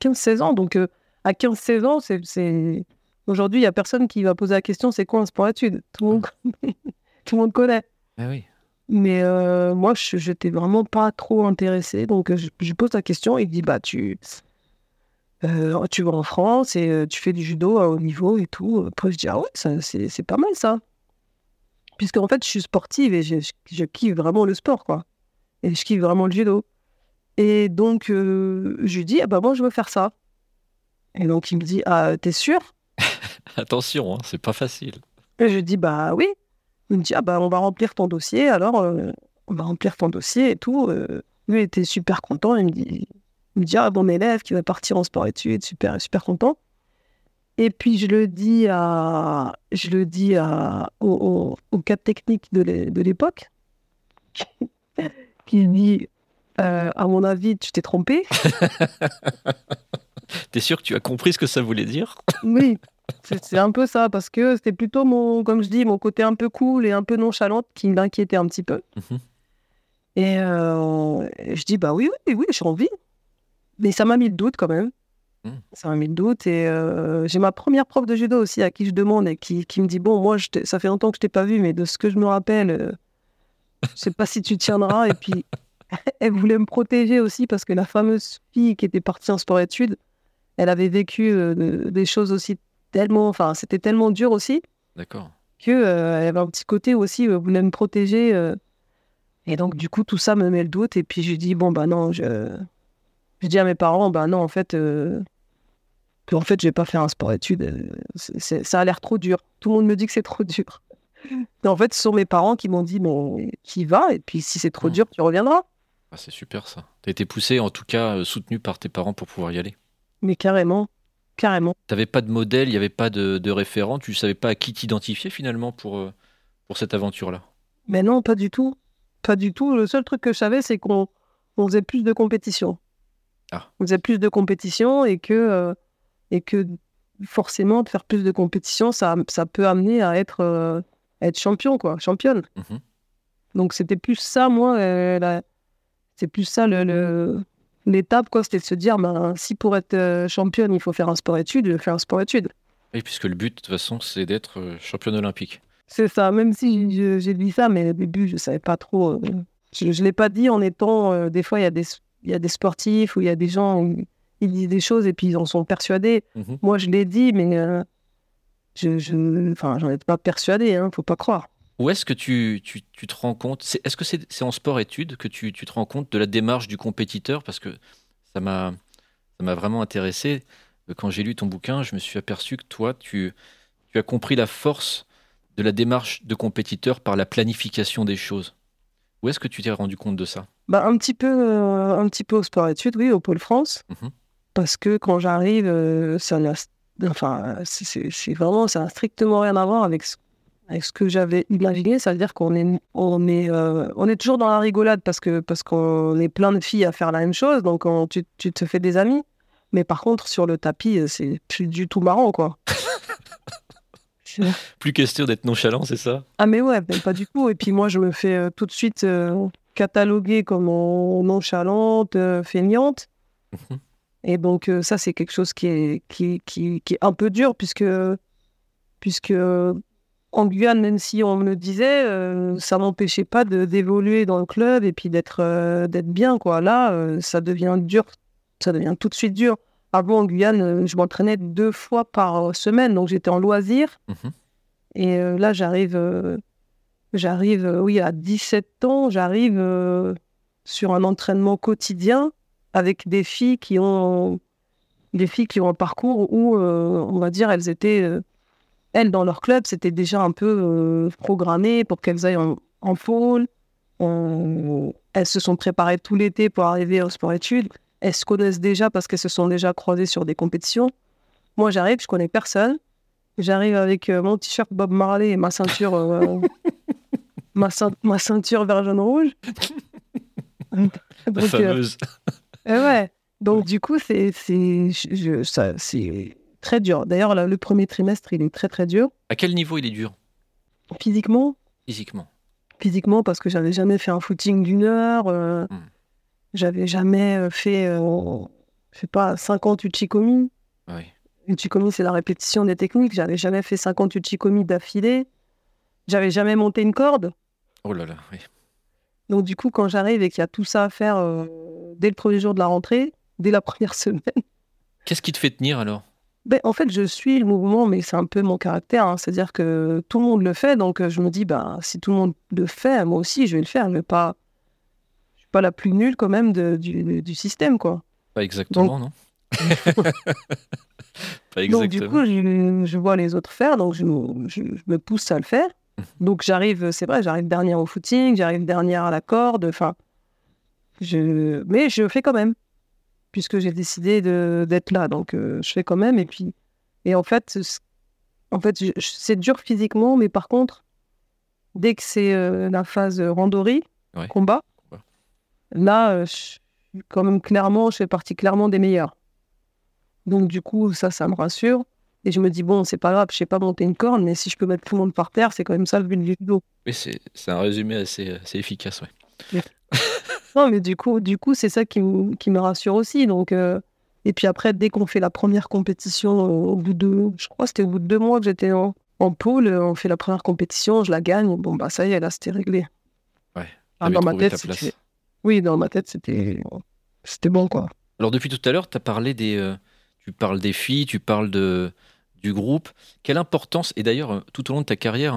15-16 ans. Donc euh, à 15-16 ans, c'est, aujourd'hui il y a personne qui va poser la question, c'est quoi un sport-études Tout le monde, tout le monde connaît. Ah oui. Mais moi, je n'étais vraiment pas trop intéressé. Donc, je, je, pose la question. Il dit Bah, tu, euh, tu vas en France et euh, tu fais du judo à haut niveau et tout. Après, je dis, ah ouais, c'est pas mal ça. Puisque en fait, je suis sportive et je, je, kiffe vraiment le sport, quoi. Et je kiffe vraiment le judo. Et donc, euh, je lui dis, ah bah moi, je veux faire ça. Et donc, il me dit, ah, t'es sûr? Attention, hein, c'est pas facile. Et je dis, bah oui. Il me dit, ah bah on va remplir ton dossier, alors on va remplir ton dossier et tout. lui était super content, il me dit, me dit ah, mon élève qui va partir en sport-études, super, super content. Et puis je le dis à, je le dis à, au, au, cadre technique de l'époque, qui dit euh, à mon avis, tu t'es trompé. T'es sûr que tu as compris ce que ça voulait dire? Oui, c'est un peu ça, parce que c'était plutôt mon, comme je dis, mon côté un peu cool et un peu nonchalante qui m'inquiétait un petit peu. Mhm. Et euh, je dis, bah oui, oui, oui, j'ai envie mais ça m'a mis le doute quand même. Hmm. Ça m'a mis le doute. Et euh, j'ai ma première prof de judo aussi à qui je demande et qui, qui me dit Bon, moi, je ça fait longtemps que je t'ai pas vu, mais de ce que je me rappelle, euh, je sais pas si tu tiendras. et puis, elle voulait me protéger aussi parce que la fameuse fille qui était partie en sport-études, elle avait vécu euh, des choses aussi tellement. Enfin, c'était tellement dur aussi. D'accord. Qu'elle avait un petit côté aussi, elle voulait me protéger. et donc, du coup, tout ça me met le doute. Et puis, je dis Bon, bah non, je je dis à mes parents, ben non, en fait, euh, que en fait, je vais pas faire un sport-études. Euh, ça a l'air trop dur. Tout le monde me dit que c'est trop dur. Et en fait, ce sont mes parents qui m'ont dit, mais qui va, et puis si c'est trop mmh. dur, tu reviendras. Ah, c'est super ça. Tu as été poussé, en tout cas, euh, soutenu par tes parents pour pouvoir y aller. Mais carrément, carrément. Tu n'avais pas de modèle, il n'y avait pas de, de, référent, tu ne savais pas à qui t'identifier finalement pour, pour cette aventure-là? Mais non, pas du tout. Pas du tout. Le seul truc que je savais, c'est qu'on faisait plus de compétition. Ah. Vous avez plus de compétition et que, euh, et que forcément, de faire plus de compétition, ça, ça peut amener à être, euh, être champion, quoi, championne. Mhm. Donc, c'était plus ça, moi, euh, c'est plus ça le, l'étape, quoi. C'était de se dire, ben, si pour être championne, il faut faire un sport-études, je fais un sport-études. Oui, puisque le but, de toute façon, c'est d'être championne olympique. C'est ça, même si j'ai dit ça, mais au début, je ne savais pas trop. je ne l'ai pas dit en étant. des fois, il y a des il y a des sportifs ou il y a des gens, ils disent des choses et puis ils en sont persuadés. Mhm. Moi, je l'ai dit, mais euh, je, je, enfin, j'en étais pas persuadé, hein, faut pas croire. Où est-ce que tu, tu, tu, te rends compte Est-ce que c'est en sport-études que tu, tu, te rends compte de la démarche du compétiteur? Parce que ça m'a vraiment intéressé. Quand j'ai lu ton bouquin, je me suis aperçu que toi, tu, tu as compris la force de la démarche de compétiteur par la planification des choses. Où est-ce que tu t'es rendu compte de ça? Bah, un, petit peu, euh, un petit peu au sport-études, oui, au Pôle France. Mhm. Parce que quand j'arrive, euh, ça enfin, c'est vraiment, ça n'a strictement rien à voir avec ce, avec ce que j'avais imaginé. C'est-à-dire qu'on est, on est, euh, on est toujours dans la rigolade parce que parce qu'on est plein de filles à faire la même chose. Donc, tu, tu te fais des amis. Mais par contre, sur le tapis, c'est plus du tout marrant, quoi. Plus question d'être nonchalant, c'est ça? Ah mais ouais, pas du tout. Et puis moi, je me fais tout de suite cataloguée comme nonchalante, euh, feignante. Mhm. Et donc, euh, ça, c'est quelque chose qui est, qui, qui, qui, est un peu dur, puisque, puisque en Guyane, même si on me le disait, euh, ça m'empêchait pas de d'évoluer dans le club et puis d'être euh, d'être bien quoi. Là, euh, ça devient dur, ça devient tout de suite dur. Avant en Guyane, je m'entraînais deux fois par semaine, donc j'étais en loisir. Mhm. Et là, j'arrive, j'arrive, oui, à 17 ans, j'arrive sur un entraînement quotidien avec des filles qui ont des filles qui ont un parcours où, on va dire, elles étaient elles, dans leur club, c'était déjà un peu euh, programmé pour qu'elles aillent en, pôle. elles se sont préparées tout l'été pour arriver au sport-études. Elles se connaissent déjà parce qu'elles se sont déjà croisées sur des compétitions. Moi, j'arrive, je connais personne. J'arrive avec euh, mon t-shirt Bob Marley et ma ceinture, euh, ma, ceinture vert jaune rouge. La fameuse. ouais. Donc du coup, c'est c'est très dur. D'ailleurs, le premier trimestre, il est très très dur. À quel niveau il est dur? Physiquement? Physiquement. Physiquement, parce que j'avais jamais fait un footing d'une heure. Euh, hmm. J'avais jamais euh, fait, euh, je sais pas, 50 uchikomi. Oui. Uchikomi, c'est la répétition des techniques. J'avais jamais fait 50 uchikomi d'affilée. J'avais jamais monté une corde. Oh là là, oui. Donc du coup, quand j'arrive et qu'il y a tout ça à faire dès le premier jour de la rentrée, dès la première semaine. Qu'est-ce qui te fait tenir alors? Ben, en fait, je suis le mouvement, mais c'est un peu mon caractère. Hein. C'est-à-dire que tout le monde le fait, donc euh, je me dis, ben, si tout le monde le fait, moi aussi, je vais le faire. Je ne pas... suis pas la plus nulle quand même du, du, système, quoi. Pas exactement, non Pas exactement. Donc, du coup, je, vois les autres faire, donc je, je, me pousse à le faire. Mmh. Donc, j'arrive, c'est vrai, j'arrive dernière au footing, j'arrive dernière à la corde, enfin... Je... Mais je fais quand même puisque j'ai décidé d'être là. Donc, euh, je fais quand même. Et puis, et en fait, en fait c'est dur physiquement, mais par contre, dès que c'est euh, la phase randonnée, combat, là, euh, je, quand même clairement, je fais partie clairement des meilleurs. Donc, du coup, ça, ça me rassure. Et je me dis, bon, c'est pas grave, je sais pas monter une corne, mais si je peux mettre tout le monde par terre, c'est quand même ça le but du judo. Oui, c'est un résumé assez, assez efficace, ouais. Non, mais du coup, du coup, c'est ça qui, me rassure aussi. Donc, euh, et puis après, dès qu'on fait la première compétition, euh, au bout de, je crois, c'était au bout de deux mois que j'étais en, en pôle, on fait la première compétition, je la gagne. Bon bah ça y est, là, c'était réglé. Ouais. Ah, dans ma tête, oui, dans ma tête, c'était, c'était bon quoi. Alors depuis tout à l'heure, tu as parlé des, euh, tu parles des filles, tu parles de du groupe. Quelle importance et d'ailleurs tout au long de ta carrière,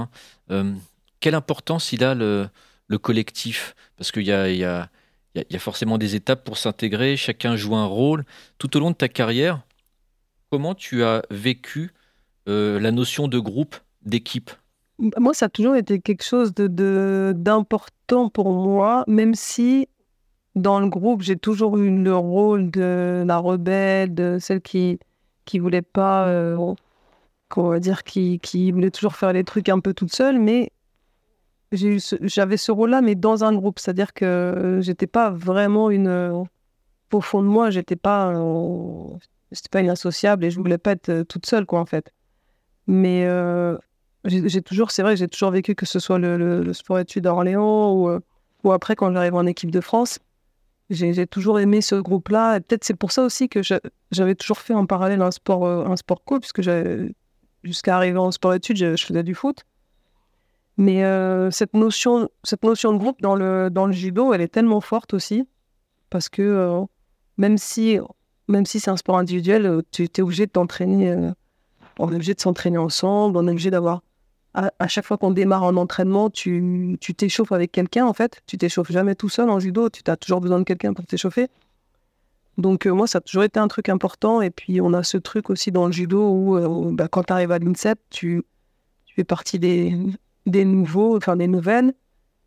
hein, quelle importance il a le, le collectif? Parce qu'il y a, y a il y, a forcément des étapes pour s'intégrer, chacun joue un rôle. Tout au long de ta carrière, comment tu as vécu euh, la notion de groupe, d'équipe? Moi, ça a toujours été quelque chose d'important de, pour moi, même si dans le groupe, j'ai toujours eu le rôle de la rebelle, de celle qui qui voulait pas, euh, va dire, qui, qui voulait toujours faire les trucs un peu toute seule, mais j'avais ce, rôle-là, mais dans un groupe. C'est-à-dire que euh, j'étais pas vraiment une. Euh, au fond de moi, j'étais pas, euh, pas une associable et je voulais pas être toute seule, quoi, en fait. Mais j'ai toujours, c'est vrai, j'ai toujours vécu que ce soit le, sport-études à Orléans ou, ou après quand j'arrive en équipe de France. J'ai toujours aimé ce groupe-là. Peut-être c'est pour ça aussi que j'avais toujours fait en parallèle un sport, un sport co, puisque jusqu'à arriver en sport-études, je faisais du foot. Mais euh, cette, notion, cette notion de groupe dans le, dans le judo, elle est tellement forte aussi. Parce que euh, même si, même si c'est un sport individuel, euh, tu es obligé de t'entraîner. on est obligé de s'entraîner ensemble. On est obligé d'avoir. À, chaque fois qu'on démarre un entraînement, tu t'échauffes avec quelqu'un en fait. Tu t'échauffes jamais tout seul en judo. Tu as toujours besoin de quelqu'un pour t'échauffer. Donc moi, ça a toujours été un truc important. Et puis on a ce truc aussi dans le judo où bah, quand tu arrives à l'INSEP, tu, tu fais partie des, des nouveaux, enfin des nouvelles,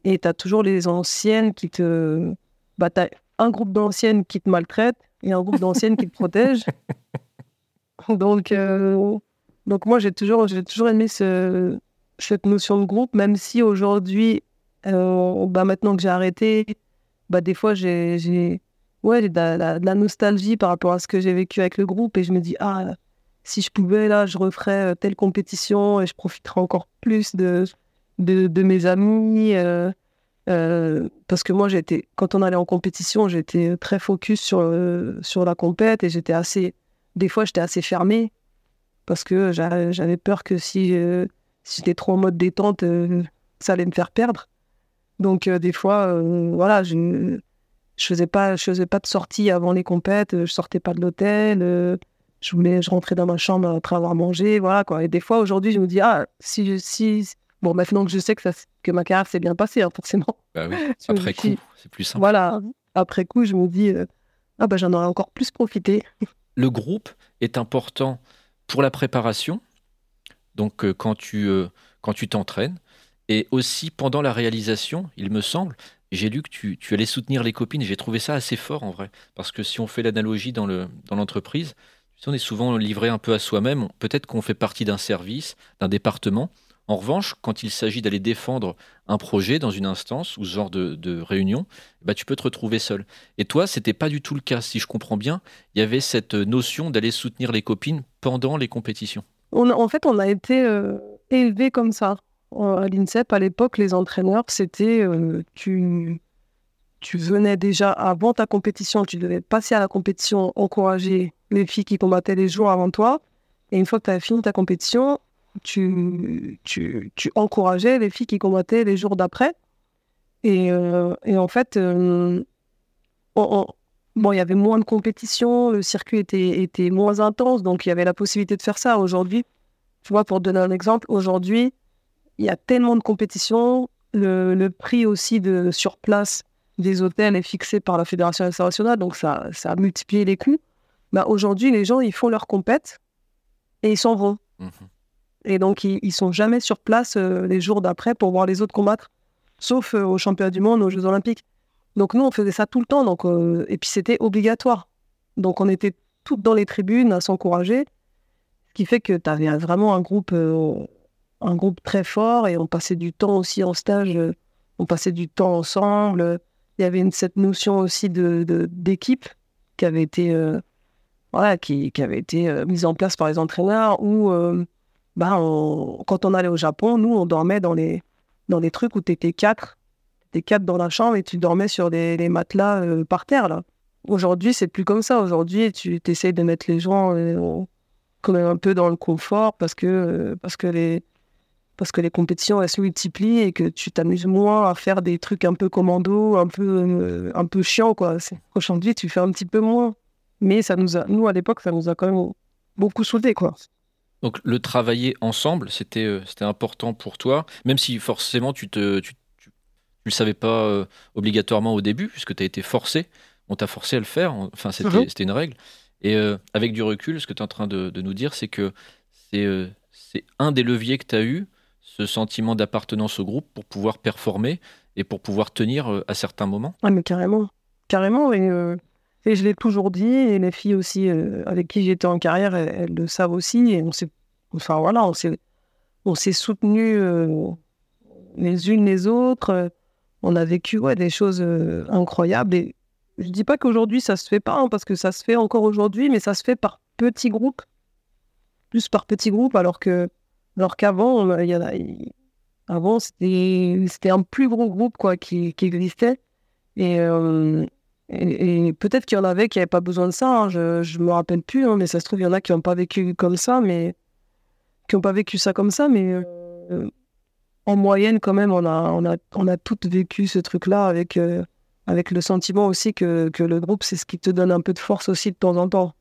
et tu as toujours les anciennes qui te. Bah, tu as un groupe d'anciennes qui te maltraitent et un groupe d'anciennes qui te protègent. Donc, euh, donc moi, j'ai toujours, j'ai toujours aimé ce, cette notion de groupe, même si aujourd'hui, euh, bah, maintenant que j'ai arrêté, bah, des fois, j'ai, ouais, de la, la, nostalgie par rapport à ce que j'ai vécu avec le groupe et je me dis, ah, si je pouvais, là, je referais euh, telle compétition et je profiterais encore plus de, de, mes amis. Euh, euh, parce que moi, j'étais, quand on allait en compétition, j'étais très focus sur, euh, sur la compète et j'étais assez, des fois, j'étais assez fermé parce que j'avais peur que si si j'étais trop en mode détente, ça allait me faire perdre. Donc, des fois, voilà, je je faisais pas je faisais pas de sortie avant les compètes je sortais pas de l'hôtel je voulais je rentrais dans ma chambre après avoir mangé voilà quoi et des fois aujourd'hui je me dis ah si si bon maintenant que je sais que ça que ma carrière s'est bien passée hein, forcément bah oui. après coup c'est plus simple voilà après coup je me dis ah bah j'en aurais encore plus profité le groupe est important pour la préparation, donc euh, quand tu euh, quand tu t'entraînes, et aussi pendant la réalisation, il me semble. J'ai lu que tu, tu, allais soutenir les copines. J'ai trouvé ça assez fort en vrai, parce que si on fait l'analogie dans le dans l'entreprise, on est souvent livré un peu à soi-même. Peut-être qu'on fait partie d'un service, d'un département, en revanche, quand il s'agit d'aller défendre un projet dans une instance ou ce genre de, réunion, bah, tu peux te retrouver seul. Et toi, c'était pas du tout le cas. Si je comprends bien, il y avait cette notion d'aller soutenir les copines pendant les compétitions. en fait, on a été euh, élevés comme ça. À l'INSEP, à l'époque, les entraîneurs, c'était euh, tu, tu venais déjà avant ta compétition, tu devais passer à la compétition, encourager les filles qui combattaient les jours avant toi. Et une fois que tu avais fini ta compétition, tu, tu, tu, encourageais les filles qui combattaient les jours d'après. Et, euh, et, en fait, euh, bon, il y avait moins de compétition, le circuit était, était moins intense, donc il y avait la possibilité de faire ça. Aujourd'hui, tu vois, pour donner un exemple, aujourd'hui, il y a tellement de compétitions, le, le, prix aussi de sur place des hôtels est fixé par la Fédération internationale, donc ça, ça a multiplié les coûts. Bah, aujourd'hui, les gens, ils font leur compète et ils s'en vont. Mmh et donc, ils, ils sont jamais sur place euh, les jours d'après pour voir les autres combattre, sauf euh, aux championnats du monde, aux Jeux Olympiques. Donc, nous, on faisait ça tout le temps. Donc, euh, et puis, c'était obligatoire. Donc, on était toutes dans les tribunes à s'encourager, ce qui fait que tu avais vraiment un groupe, un groupe très fort et on passait du temps aussi en stage. on passait du temps ensemble. Il y avait cette notion aussi d'équipe qui avait été, voilà, qui, avait été mise en place par les entraîneurs où bah, quand on allait au Japon, nous, on dormait dans les, dans les trucs où tu étais quatre. Tu quatre dans la chambre et tu dormais sur des, matelas euh, par terre. là. Aujourd'hui, c'est plus comme ça. Aujourd'hui, tu essayes de mettre les gens euh, quand même un peu dans le confort parce que, euh, parce que, les, parce que les compétitions, elles se multiplient et que tu t'amuses moins à faire des trucs un peu commando, un peu, un peu chiant. Quoi. Aujourd'hui, tu fais un petit peu moins. Mais ça nous a, nous, à l'époque, ça nous a quand même beaucoup soudés. Quoi. Donc le travailler ensemble, c'était euh, c'était important pour toi, même si forcément tu te tu, le savais pas euh, obligatoirement au début puisque tu as été forcé, on t'a forcé à le faire, enfin c'était c'était une règle. Et euh, avec du recul, ce que tu es en train de, nous dire, c'est que c'est c'est un des leviers que tu as eu, ce sentiment d'appartenance au groupe pour pouvoir performer et pour pouvoir tenir à certains moments. Ah mais carrément, carrément et et je l'ai toujours dit, et les filles aussi euh, avec qui j'étais en carrière, elles, le savent aussi. Et on s'est, enfin voilà, on s'est, on s'est soutenus euh, les unes les autres. On a vécu des choses euh, incroyables. Et je dis pas qu'aujourd'hui ça se fait pas, hein, parce que ça se fait encore aujourd'hui, mais ça se fait par petits groupes, plus par petits groupes, alors que, alors qu'avant, avant c'était, c'était un plus gros groupe quoi qui, qui existait. Et et, peut-être qu'il y en avait qui n'avaient pas besoin de ça, hein, je ne me rappelle plus, hein, mais ça se trouve, il y en a qui n'ont pas vécu comme ça, mais qui n'ont pas vécu ça comme ça, mais euh, en moyenne, quand même, on a, on a, on a toutes vécu ce truc-là avec, euh, avec le sentiment aussi que, que le groupe, c'est ce qui te donne un peu de force aussi de temps en temps.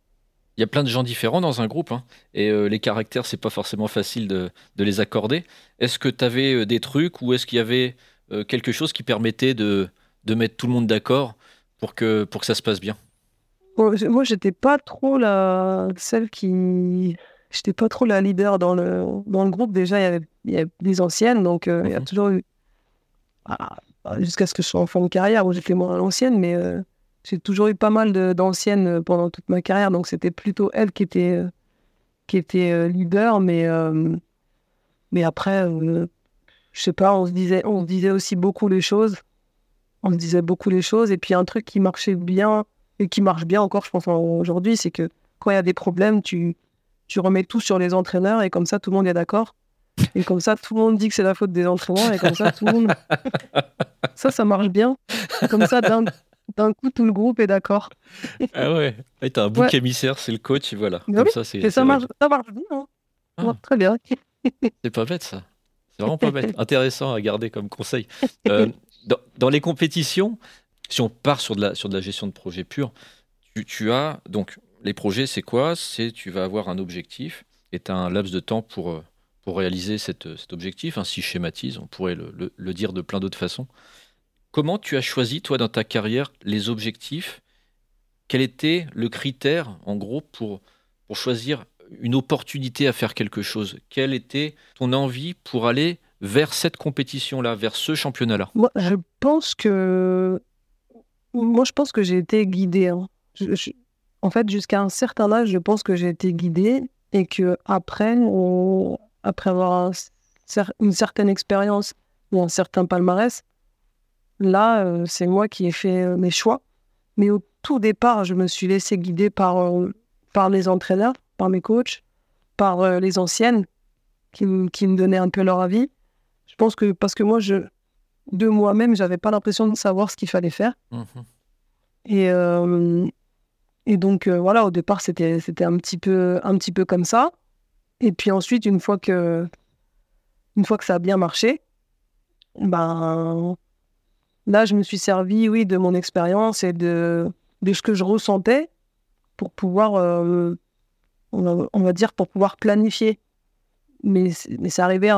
Il y a plein de gens différents dans un groupe, hein, et euh, les caractères, c'est pas forcément facile de, de les accorder. Est-ce que tu avais des trucs ou est-ce qu'il y avait quelque chose qui permettait de, de mettre tout le monde d'accord pour que, pour que ça se passe bien Moi, j'étais pas trop la celle qui. J'étais pas trop la leader dans le, dans le groupe. Déjà, il y avait, il y avait des anciennes, donc euh, il y a mhm. toujours eu. Ah, jusqu'à ce que je sois en fin de carrière, où j'étais moins l'ancienne, mais euh, j'ai toujours eu pas mal d'anciennes euh, pendant toute ma carrière, donc c'était plutôt elle qui était, qui était leader, mais, mais après, je sais pas, on se, disait, on se disait aussi beaucoup les choses on disait beaucoup les choses. Et puis un truc qui marchait bien et qui marche bien encore, je pense, aujourd'hui, c'est que quand il y a des problèmes, tu, tu remets tout sur les entraîneurs et comme ça, tout le monde est d'accord. Et comme ça, tout le monde dit que c'est la faute des entraîneurs et comme ça, tout le monde. ça, ça marche bien. Comme ça, d'un, coup, tout le groupe est d'accord. ah ouais. Et t'as un bouc émissaire, c'est le coach, et voilà. ça, ça, marche, ça marche bien. Hein. Ah. très bien. c'est pas bête, ça. C'est vraiment pas intéressant à garder comme conseil. Euh, dans, les compétitions, si on part sur de la, sur de la gestion de projet pur, tu, as donc les projets, c'est quoi? C'est tu vas avoir un objectif et tu as un laps de temps pour, euh, pour réaliser cet objectif. Ainsi schématise, on pourrait le, le dire de plein d'autres façons. Comment tu as choisi, toi, dans ta carrière, les objectifs? Quel était le critère, en gros, pour, pour choisir une opportunité à faire quelque chose? Quelle était ton envie pour aller vers cette compétition-là, vers ce championnat-là? Moi, je pense que moi, je pense que j'ai été guidée. Hein. En fait, jusqu'à un certain âge, je pense que j'ai été guidée et que après, après avoir une certaine expérience ou un certain palmarès, là, euh, c'est moi qui ai fait euh, mes choix. Mais au tout départ, je me suis laissée guider par, euh, par les entraîneurs par mes coachs, par les anciennes qui, qui, me donnaient un peu leur avis. Je pense que parce que moi, je, de moi-même, j'avais pas l'impression de savoir ce qu'il fallait faire. Mhm. Et, euh, et donc, euh, voilà, au départ, c'était, c'était un, petit peu, un petit peu comme ça. Et puis ensuite, une fois que, une fois que ça a bien marché, ben, là, je me suis servi, oui, de mon expérience et de, de ce que je ressentais pour pouvoir on va, dire, pour pouvoir planifier. Mais, mais ça arrivait,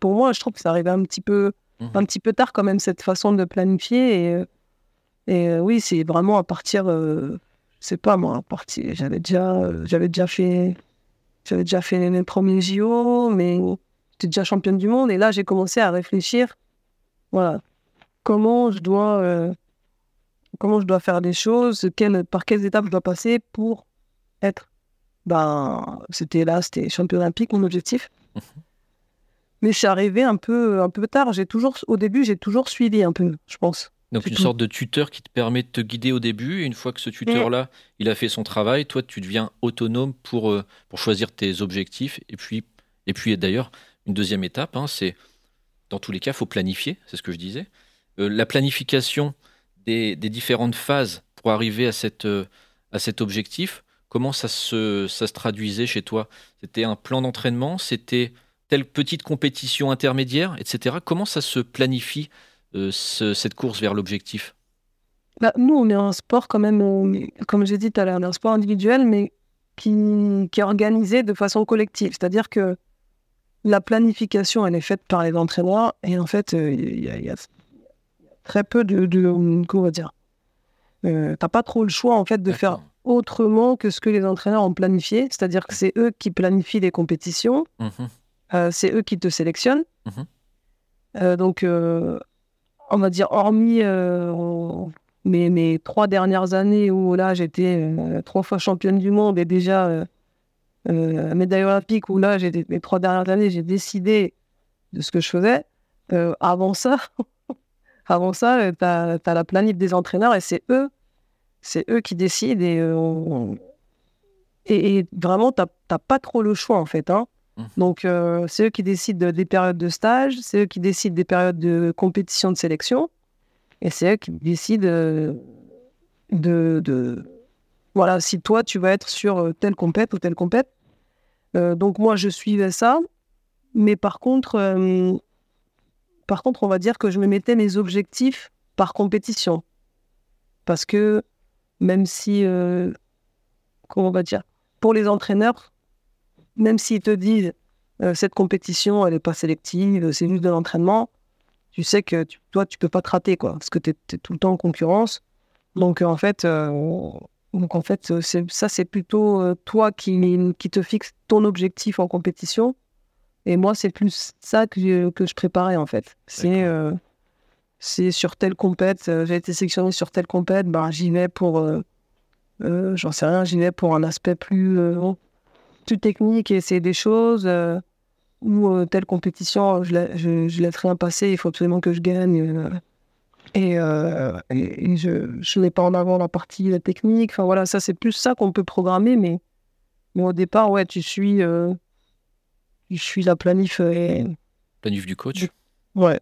pour moi, je trouve que ça arrivait un petit peu, mhm. un petit peu tard quand même, cette façon de planifier. Et, et euh, oui, c'est vraiment à partir, euh, sais pas moi, à partir, j'avais déjà, j'avais déjà fait, j'avais déjà fait mes premiers JO, mais j'étais déjà championne du monde. Et là, j'ai commencé à réfléchir, voilà, comment je dois, euh, comment je dois faire les choses, par quelles étapes je dois passer pour être ben, c'était là, c'était champion olympique, mon objectif. Mais c'est arrivé un peu, un peu tard. J'ai toujours, au début, j'ai toujours suivi un peu, je pense. Donc une sorte de tuteur qui te permet de te guider au début. Et une fois que ce tuteur-là, il a fait son travail, toi, tu deviens autonome pour, euh, pour choisir tes objectifs. Et puis, et puis d'ailleurs, une deuxième étape, hein, c'est, dans tous les cas, il faut planifier, c'est ce que je disais. Euh, la planification des, des, différentes phases pour arriver à, cette, euh, à cet objectif, Comment ça se, ça se traduisait chez toi? C'était un plan d'entraînement? C'était telle petite compétition intermédiaire, etc. Comment ça se planifie, euh, cette course vers l'objectif? Bah, Nous, on est un sport quand même, comme j'ai dit tout à l'heure, un sport individuel, mais qui, qui est organisé de façon collective. C'est-à-dire que la planification, elle est faite par les entraîneurs, et en fait, euh, il y, a très peu de... de comment dire euh, T'as pas trop le choix, en fait, de faire autrement que ce que les entraîneurs ont planifié. C'est-à-dire que c'est eux qui planifient les compétitions, mhm. euh, c'est eux qui te sélectionnent. Mhm. Euh, donc, euh, on va dire, hormis mes, mes, trois dernières années où là, j'étais trois fois championne du monde et déjà médaille olympique, où là, j'ai mes trois dernières années, j'ai décidé de ce que je faisais. avant ça, avant ça, tu as, as, la planif des entraîneurs et c'est eux c'est eux qui décident et, euh, et, vraiment, tu n'as pas trop le choix en fait. Hein. Mmh. Donc, euh, c'est eux qui décident des périodes de stage, c'est eux qui décident des périodes de compétition de sélection et c'est eux qui décident euh, de, de, Voilà, si toi, tu vas être sur telle compète ou telle compète. donc, moi, je suivais ça. Mais par contre, par contre, on va dire que je me mettais mes objectifs par compétition. Parce que même si, euh, comment on va dire, pour les entraîneurs, même s'ils te disent euh, cette compétition, elle n'est pas sélective, c'est juste de l'entraînement, tu sais que toi, tu peux pas te rater, quoi, parce que tu es, tout le temps en concurrence. Donc, en fait, euh, donc, en fait ça, c'est plutôt toi qui, qui te fixe ton objectif en compétition. Et moi, c'est plus ça que, que je préparais, en fait. C'est c'est sur telle compète, euh, j'ai été sélectionné sur telle compète, ben, j'y vais pour, euh, euh, j'en sais rien, j'y vais pour un aspect plus, plus technique et essayer des choses. ou telle compétition, je, je, laisse rien passer, il faut absolument que je gagne. et, je ne mets pas en avant la partie la technique. Enfin voilà, ça c'est plus ça qu'on peut programmer, mais, mais au départ, ouais, tu suis, tu suis la planif. Planif du coach Ouais.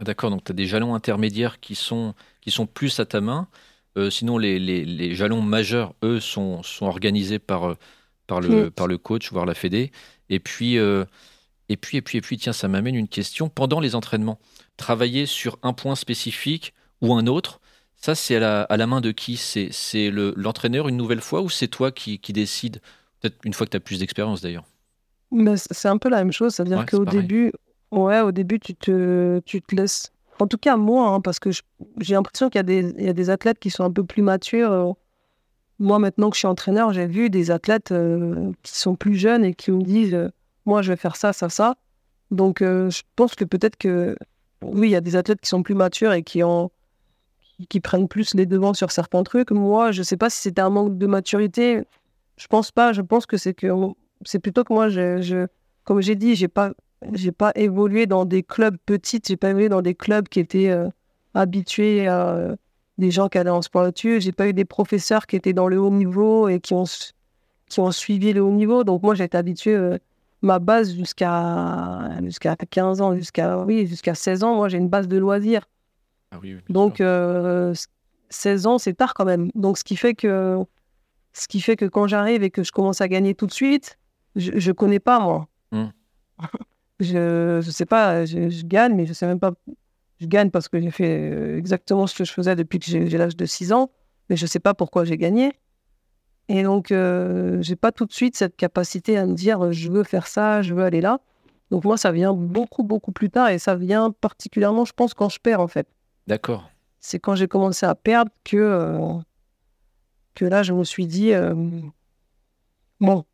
D'accord, donc tu as des jalons intermédiaires qui sont, qui sont plus à ta main. Euh, sinon, les, les, les, jalons majeurs, eux, sont, sont organisés par, euh, par, le, par le coach, voire la Fédé. Et puis, euh, Et puis, et puis, et puis, tiens, ça m'amène une question. Pendant les entraînements, travailler sur un point spécifique ou un autre, ça, c'est à la, main de qui? C'est l'entraîneur une nouvelle fois ou c'est toi qui, qui décides? Peut-être une fois que tu as plus d'expérience d'ailleurs. Mais c'est un peu la même chose. C'est-à-dire qu'au début, ouais, au début, tu te, tu te laisses. En tout cas, moi, hein, parce que j'ai l'impression qu'il y, y, a des athlètes qui sont un peu plus matures. Euh, moi, maintenant que je suis entraîneur, j'ai vu des athlètes euh, qui sont plus jeunes et qui me disent euh, Moi, je vais faire ça, ça, ça. Donc, je pense que peut-être que, oui, il y a des athlètes qui sont plus matures et qui, qui, prennent plus les devants sur certains trucs. Moi, je ne sais pas si c'était un manque de maturité. Je pense pas. Je pense que c'est que c'est plutôt que moi, je, je comme j'ai dit, j'ai pas j'ai pas évolué dans des clubs petits, j'ai pas évolué dans des clubs qui étaient euh, habitués à euh, des gens qui allaient en sport études. J'ai pas eu des professeurs qui étaient dans le haut niveau et qui ont, qui ont suivi le haut niveau. Donc moi, j'ai été habitué, euh, ma base jusqu'à jusqu'à 15 ans, jusqu'à oui, jusqu'à 16 ans, moi j'ai une base de loisirs. Ah Donc 16 ans, c'est tard quand même. Donc ce qui fait que ce qui fait que quand j'arrive et que je commence à gagner tout de suite, je, je connais pas moi. Mmh. Je ne sais pas, je, gagne, mais je sais même pas. Je gagne parce que j'ai fait euh, exactement ce que je faisais depuis que j'ai l'âge de 6 ans, mais je ne sais pas pourquoi j'ai gagné. Et donc, euh, j'ai pas tout de suite cette capacité à me dire je veux faire ça, je veux aller là. Donc, moi, ça vient beaucoup, beaucoup plus tard et ça vient particulièrement, je pense, quand je perds en fait. D'accord. C'est quand j'ai commencé à perdre que, euh, que là, je me suis dit euh, bon,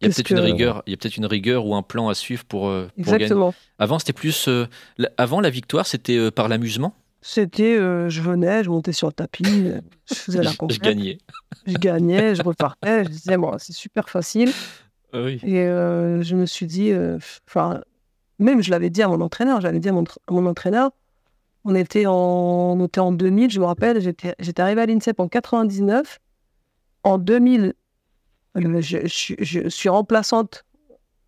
il y a peut-être une rigueur, il y a peut-être une rigueur ou un plan à suivre pour, euh, Exactement. Avant, c'était plus. Euh, avant la victoire, c'était euh, par l'amusement? C'était, je venais, je montais sur le tapis, je faisais la compète. je gagnais. Je gagnais, je repartais, je disais bon, c'est super facile. Ah oui. Et je me suis dit, enfin, même je l'avais dit à mon entraîneur, j'avais dit à mon, mon, entraîneur, on était en, on était en 2000, je me rappelle, j'étais arrivé à l'INSEP en 99. En 2000, euh, je, suis remplaçante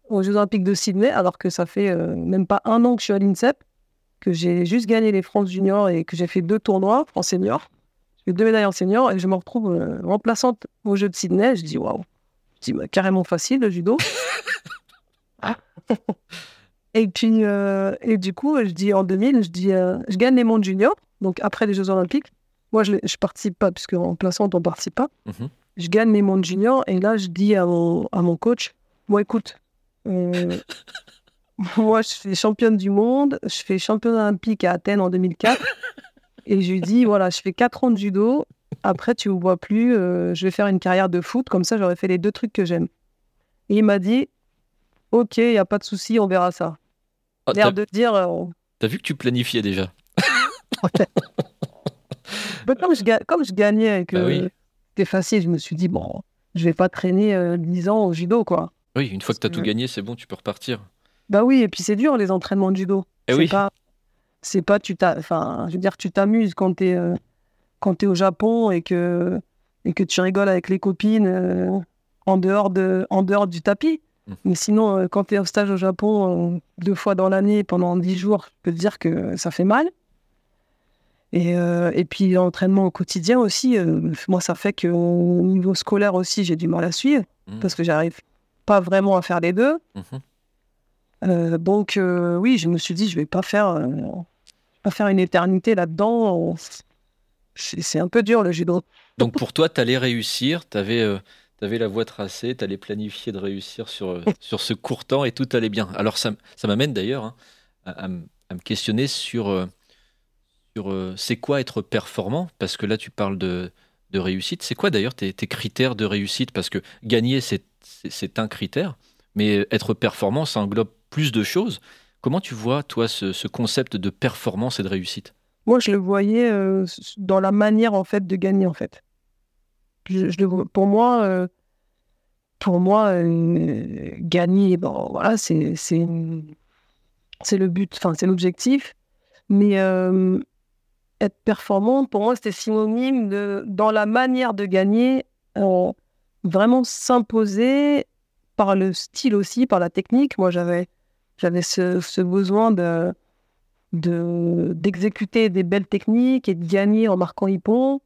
aux Jeux Olympiques de Sydney, alors que ça fait euh, même pas un an que je suis à l'INSEP, que j'ai juste gagné les France Juniors et que j'ai fait deux tournois en senior. J'ai deux médailles en senior et je me retrouve euh, remplaçante aux Jeux de Sydney. Je dis waouh, je dis bah, carrément facile le judo. et puis, et du coup, je dis en 2000, je dis je gagne les mondes juniors, donc après les Jeux Olympiques. Moi, je, ne participe pas, puisque remplaçante, on ne participe pas. Mhm je gagne mes mondes juniors et là, je dis à mon, à mon coach, moi, écoute, euh, moi, je fais championne du monde, je fais championne olympique à Athènes en 2004 et je lui dis, voilà, je fais 4 ans de judo, après, tu ne me vois plus, euh, je vais faire une carrière de foot, comme ça, j'aurais fait les deux trucs que j'aime. Et il m'a dit, ok, il n'y a pas de souci, on verra ça. Oh, L'air de dire... Euh, T'as vu que tu planifiais déjà comme, je, comme je gagnais et que... Bah c'était facile. Je me suis dit, bon, je vais pas traîner euh, 10 ans au judo, quoi. Oui, une fois que tu as tout gagné, c'est bon, tu peux repartir. Bah oui, et puis c'est dur les entraînements de judo. Eh oui. Pas, c'est pas, tu enfin, je veux dire, tu t'amuses quand tu es, euh, es au Japon et que, et que tu rigoles avec les copines euh, en, dehors de, en dehors du tapis. Mmh. Mais sinon, euh, quand tu es au stage au Japon deux fois dans l'année pendant 10 jours, je peux te dire que ça fait mal. Et, euh, et puis l'entraînement au quotidien aussi, euh, moi ça fait qu'au niveau scolaire aussi j'ai du mal à suivre mmh. parce que j'arrive pas vraiment à faire les deux. Mmh euh, donc oui, je me suis dit je vais pas faire, pas faire une éternité là-dedans. C'est un peu dur le judo. Donc pour toi, tu allais réussir, tu avais, avais, la voie tracée, tu allais planifier de réussir sur, sur ce court temps et tout allait bien. Alors ça, ça m'amène d'ailleurs hein, à, à, me questionner sur euh, c'est quoi être performant, parce que là tu parles de, réussite. C'est quoi d'ailleurs tes, critères de réussite? Parce que gagner, c'est un critère, mais être performant, ça englobe plus de choses. Comment tu vois, toi, ce, concept de performance et de réussite? Moi, je le voyais euh, dans la manière, en fait, de gagner, en fait. pour moi, euh, pour moi gagner, bon, voilà, c'est le but, enfin, c'est l'objectif. Mais être performante, pour moi, c'était synonyme de, dans la manière de gagner, euh, vraiment s'imposer par le style aussi, par la technique. Moi, j'avais, j'avais ce, besoin de, d'exécuter des belles techniques et de gagner en marquant hippon.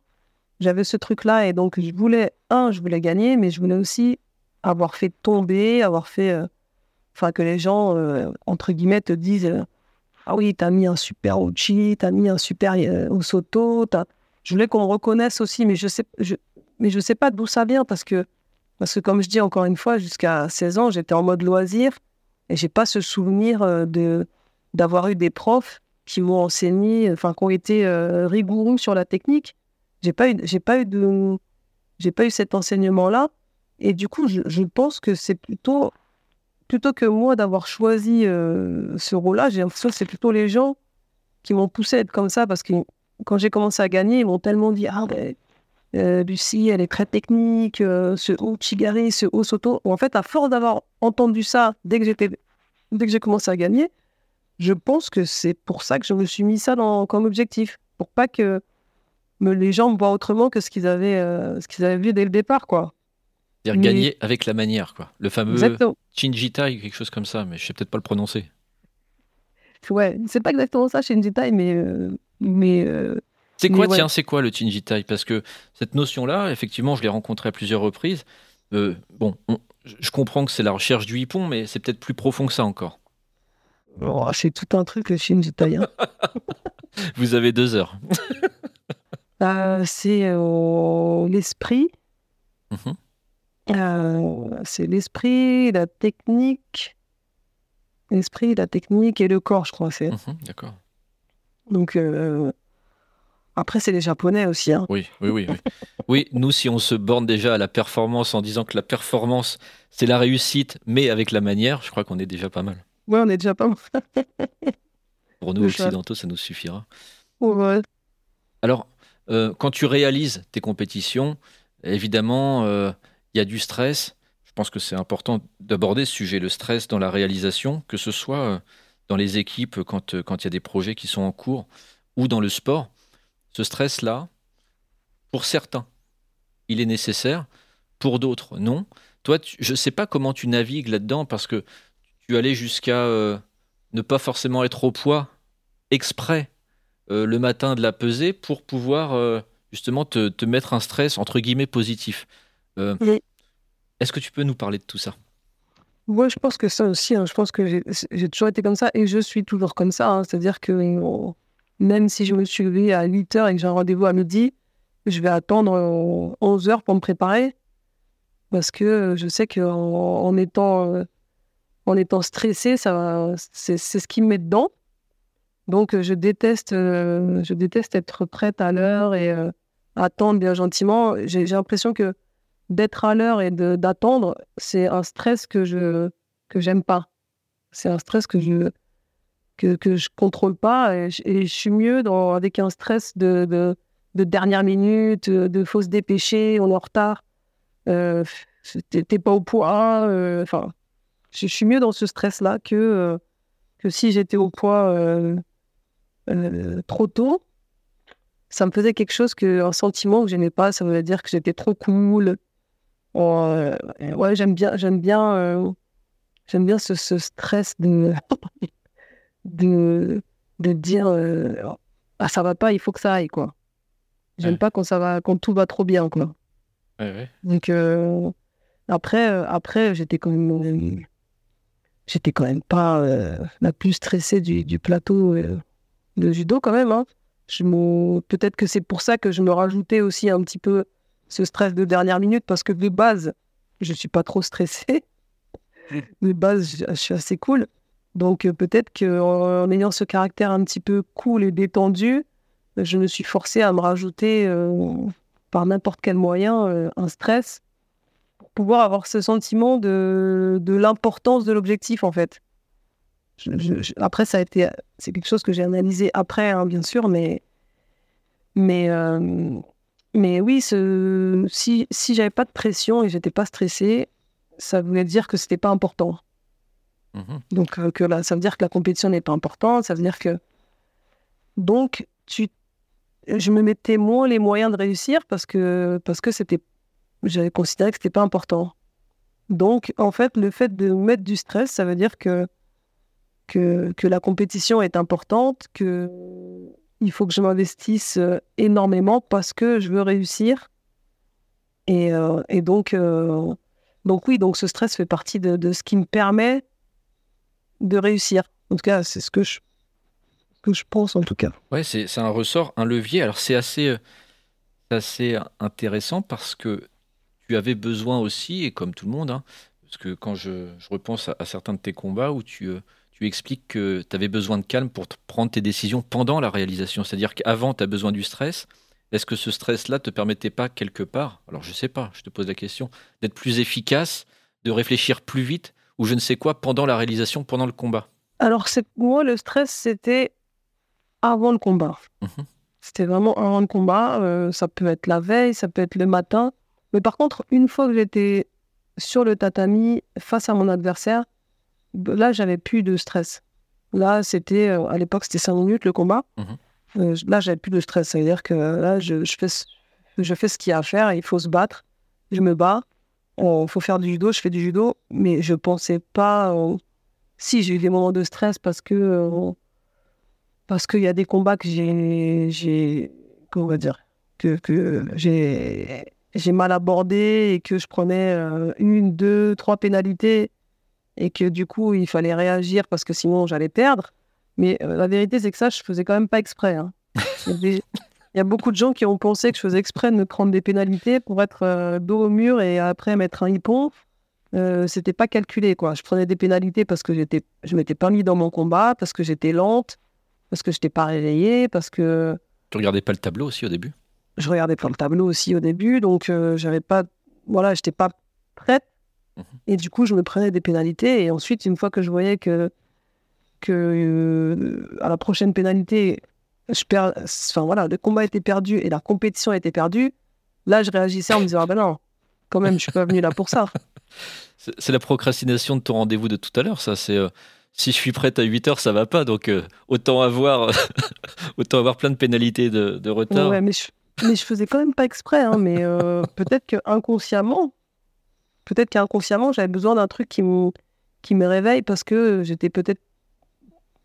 J'avais ce truc-là et donc je voulais, un, je voulais gagner, mais je voulais aussi avoir fait tomber, avoir fait, euh, enfin que les gens, entre guillemets, te disent Ah oui, t'as mis un super Uchi, t'as mis un super Osoto. Je voulais qu'on reconnaisse aussi, mais je sais, je, mais je sais pas d'où ça vient parce que, parce que, comme je dis encore une fois, jusqu'à 16 ans, j'étais en mode loisir et j'ai pas ce souvenir de d'avoir eu des profs qui m'ont enseigné, enfin, qui ont été rigoureux sur la technique. J'ai pas eu, j'ai pas eu de, j'ai pas eu cet enseignement-là. Et du coup, je, pense que c'est plutôt, plutôt que moi d'avoir choisi euh, ce rôle-là, j'ai l'impression que c'est plutôt les gens qui m'ont poussé à être comme ça parce que quand j'ai commencé à gagner, ils m'ont tellement dit Ah, ben, euh, Lucie, elle est très technique, euh, ce haut Chigari, ce haut Soto. En fait, à force d'avoir entendu ça dès que j'ai commencé à gagner, je pense que c'est pour ça que je me suis mis ça comme objectif. Pour pas que les gens me voient autrement que ce qu'ils avaient, euh, ce qu'ils avaient vu dès le départ, quoi. C'est-à-dire gagner avec la manière, quoi. Le fameux Chinjitai, quelque chose comme ça, mais je sais peut-être pas le prononcer. Ouais, c'est pas exactement ça, Chinjitai, mais. Euh, mais euh, c'est quoi, tiens, c'est quoi le Chinjitai Parce que cette notion-là, effectivement, je l'ai rencontrée à plusieurs reprises. bon, je comprends que c'est la recherche du hippon, mais c'est peut-être plus profond que ça encore. Oh, c'est tout un truc, le Shinjitai. Hein. Vous avez deux heures. Euh, c'est euh, l'esprit. Mhm. Euh, c'est l'esprit, la technique. L'esprit, la technique et le corps, je crois. C'est. Mhm, d'accord. Donc, après, c'est les Japonais aussi. Hein. Oui, oui, oui, oui. oui, nous, si on se borne déjà à la performance en disant que la performance, c'est la réussite, mais avec la manière, je crois qu'on est déjà pas mal. Oui, on est déjà pas mal. Pour nous, occidentaux, ça nous suffira. Ouais. Alors, euh, quand tu réalises tes compétitions, évidemment, euh, il y a du stress. Je pense que c'est important d'aborder ce sujet, le stress dans la réalisation, que ce soit euh, dans les équipes quand il y a des projets qui sont en cours ou dans le sport. Ce stress-là, pour certains, il est nécessaire, pour d'autres, non. Toi, je ne sais pas comment tu navigues là-dedans parce que tu allais jusqu'à ne pas forcément être au poids exprès euh, le matin de la pesée pour pouvoir euh, justement te, mettre un stress entre guillemets positif. Euh, est-ce que tu peux nous parler de tout ça? Moi, je pense que ça aussi, hein, je pense que j'ai toujours été comme ça et je suis toujours comme ça. Hein. C'est-à-dire que même si je me suis levé à 8 h et que j'ai un rendez-vous à midi, je vais attendre 11 h pour me préparer parce que je sais qu'en en étant, en étant stressé, c'est ce qui me met dedans. Donc, euh, je déteste, euh, je déteste être prête à l'heure et euh, attendre bien gentiment. J'ai l'impression que d'être à l'heure et d'attendre, c'est un stress que je que j'aime pas. C'est un stress que je que, que je contrôle pas et je, suis mieux dans, avec un stress de, de, dernière minute, de, faut se dépêcher, on est en retard, euh, t'es pas au poids. Enfin, je, suis mieux dans ce stress-là que, que si j'étais au poids euh, trop tôt, ça me faisait quelque chose, que, un sentiment que je n'aimais pas. Ça voulait dire que j'étais trop cool. Euh, ouais, j'aime bien, j'aime bien, euh, j'aime bien ce, stress de, de, de dire ah ça va pas, il faut que ça aille quoi. J'aime pas quand ça va, quand tout va trop bien quoi. Donc après, après j'étais quand même, j'étais quand même pas la plus stressée du, du plateau de judo quand même. Hein. Peut-être que c'est pour ça que je me rajoutais aussi un petit peu ce stress de dernière minute, parce que de base, je ne suis pas trop stressée. De base, je suis assez cool. Donc euh, peut-être qu'en en ayant ce caractère un petit peu cool et détendu, je me suis forcée à me rajouter euh, par n'importe quel moyen euh, un stress pour pouvoir avoir ce sentiment de, de l'importance de l'objectif en fait après, ça a été, c'est quelque chose que j'ai analysé après, hein, bien sûr, mais, mais, euh, mais oui, ce, si, si j'avais pas de pression et j'étais pas stressée, ça voulait dire que c'était pas important. Mhm. Donc, euh, que là, ça veut dire que la compétition n'est pas importante, ça veut dire que. Donc, tu, je me mettais moins les moyens de réussir parce que, parce que c'était, j'avais considéré que c'était pas important. Donc, en fait, le fait de mettre du stress, ça veut dire que que, que la compétition est importante, que il faut que je m'investisse euh, énormément parce que je veux réussir. Et, euh, et donc, euh, donc oui, donc ce stress fait partie de, de, ce qui me permet de réussir. En tout cas, c'est ce que je, que je pense en tout cas. Ouais, c'est un ressort, un levier. Alors c'est assez, assez intéressant parce que tu avais besoin aussi, et comme tout le monde, hein, parce que quand je, je repense à, certains de tes combats où tu, tu expliques que tu avais besoin de calme pour prendre tes décisions pendant la réalisation. C'est-à-dire qu'avant, tu as besoin du stress. Est-ce que ce stress-là te permettait pas quelque part, alors je sais pas, je te pose la question, d'être plus efficace, de réfléchir plus vite, ou je ne sais quoi, pendant la réalisation, pendant le combat? Alors moi, le stress, c'était avant le combat. Mhm. C'était vraiment avant le combat. Euh, ça peut être la veille, ça peut être le matin. Mais par contre, une fois que j'étais sur le tatami face à mon adversaire, là, j'avais plus de stress. Là, c'était, euh, à l'époque, c'était 5 minutes le combat. Mhm. Euh, là, j'avais plus de stress. Ça veut dire que là, je, fais, je fais ce qu'il y a à faire. Il faut se battre. Je me bats. Il faut faire du judo. Je fais du judo. Mais je pensais pas. si, j'ai eu des moments de stress parce que. Euh, parce qu'il y a des combats que j'ai. j'ai comment on va dire Que, que j'ai j'ai mal abordé et que je prenais euh, une, deux, trois pénalités et que du coup il fallait réagir parce que sinon j'allais perdre. Mais euh, la vérité, c'est que ça, je faisais quand même pas exprès. Hein. Il, y a beaucoup de gens qui ont pensé que je faisais exprès de me prendre des pénalités pour être euh, dos au mur et après mettre un hippon. Euh, c'était pas calculé, quoi. Je prenais des pénalités parce que j'étais, je m'étais pas mis dans mon combat, parce que j'étais lente, parce que je n'étais pas réveillée, parce que. Tu regardais pas le tableau aussi au début? Je regardais pas le tableau aussi au début, donc euh, j'avais pas, voilà, j'étais pas prête. Et du coup, je me prenais des pénalités. Et ensuite, une fois que je voyais que que euh, à la prochaine pénalité, je perds, enfin voilà, le combat était perdu et la compétition était perdue, là je réagissais en me disant ah ben non, quand même, je suis pas venu là pour ça. C'est la procrastination de ton rendez-vous de tout à l'heure, ça. C'est euh, si je suis prête à 8 heures, ça va pas, donc euh, autant avoir autant avoir plein de pénalités de, de retard. Ouais, mais je, mais je faisais quand même pas exprès, hein, mais peut-être que inconsciemment, peut-être qu'inconsciemment, j'avais besoin d'un truc qui me qui me réveille parce que j'étais peut-être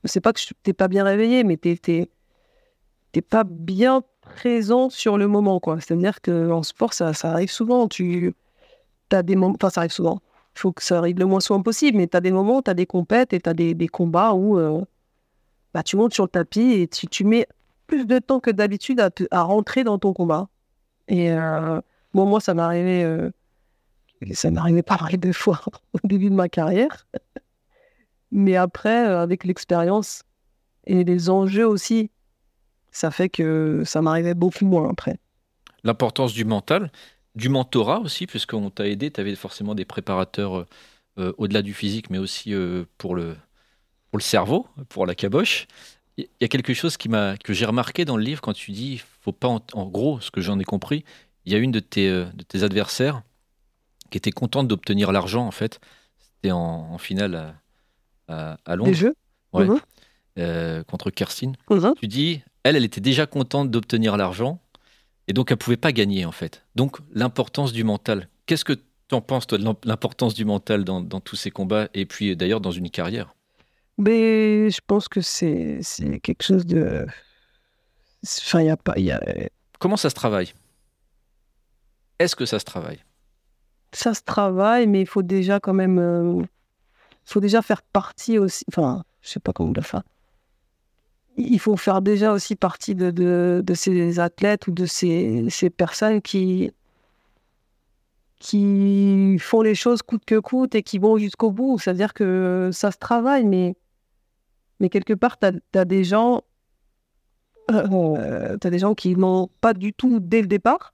c'est pas que t'es pas bien réveillé, mais t'es pas bien présent sur le moment, quoi. C'est-à-dire qu'en sport, ça, ça, arrive souvent. Tu as des moments, enfin, ça arrive souvent. Il faut que ça arrive le moins souvent possible, mais tu as des moments, tu as des compètes et tu as des, des, combats où euh, bah, tu montes sur le tapis et tu, tu mets plus de temps que d'habitude à, à, rentrer dans ton combat. Et euh, bon, moi, ça m'est arrivé, euh, ça arrivé pas mal de fois au début de ma carrière. Mais après, euh, avec l'expérience et les enjeux aussi, ça fait que ça m'arrivait beaucoup moins après. L'importance du mental, du mentorat aussi, puisqu'on t'a aidé, tu avais forcément des préparateurs euh, euh, au-delà du physique, mais aussi pour, le, pour le cerveau, pour la caboche. Il y a quelque chose que j'ai remarqué dans le livre quand tu dis, faut pas, en, gros, ce que j'en ai compris, il y a une de tes adversaires qui était contente d'obtenir l'argent, en fait. C'était en, en finale à, Londres. Des jeux mhm. euh, contre Kerstin. Mhm. Tu dis, elle, elle était déjà contente d'obtenir l'argent et donc elle pouvait pas gagner en fait. Donc l'importance du mental. Qu'est-ce que tu en penses toi de l'importance du mental dans, tous ces combats et puis d'ailleurs dans une carrière? Mais je pense que c'est quelque chose de. Enfin, il a pas. Y a... Comment ça se travaille? Est-ce que ça se travaille? Ça se travaille, mais il faut déjà quand même. Euh, faut déjà faire partie aussi, enfin, je sais pas comment le faire. Il faut faire déjà aussi partie de, de, ces athlètes ou de ces, ces, personnes qui, qui font les choses coûte que coûte et qui vont jusqu'au bout. C'est-à-dire que ça se travaille, mais, mais quelque part, tu as, des gens. Euh, as des gens qui n'ont pas du tout dès le départ.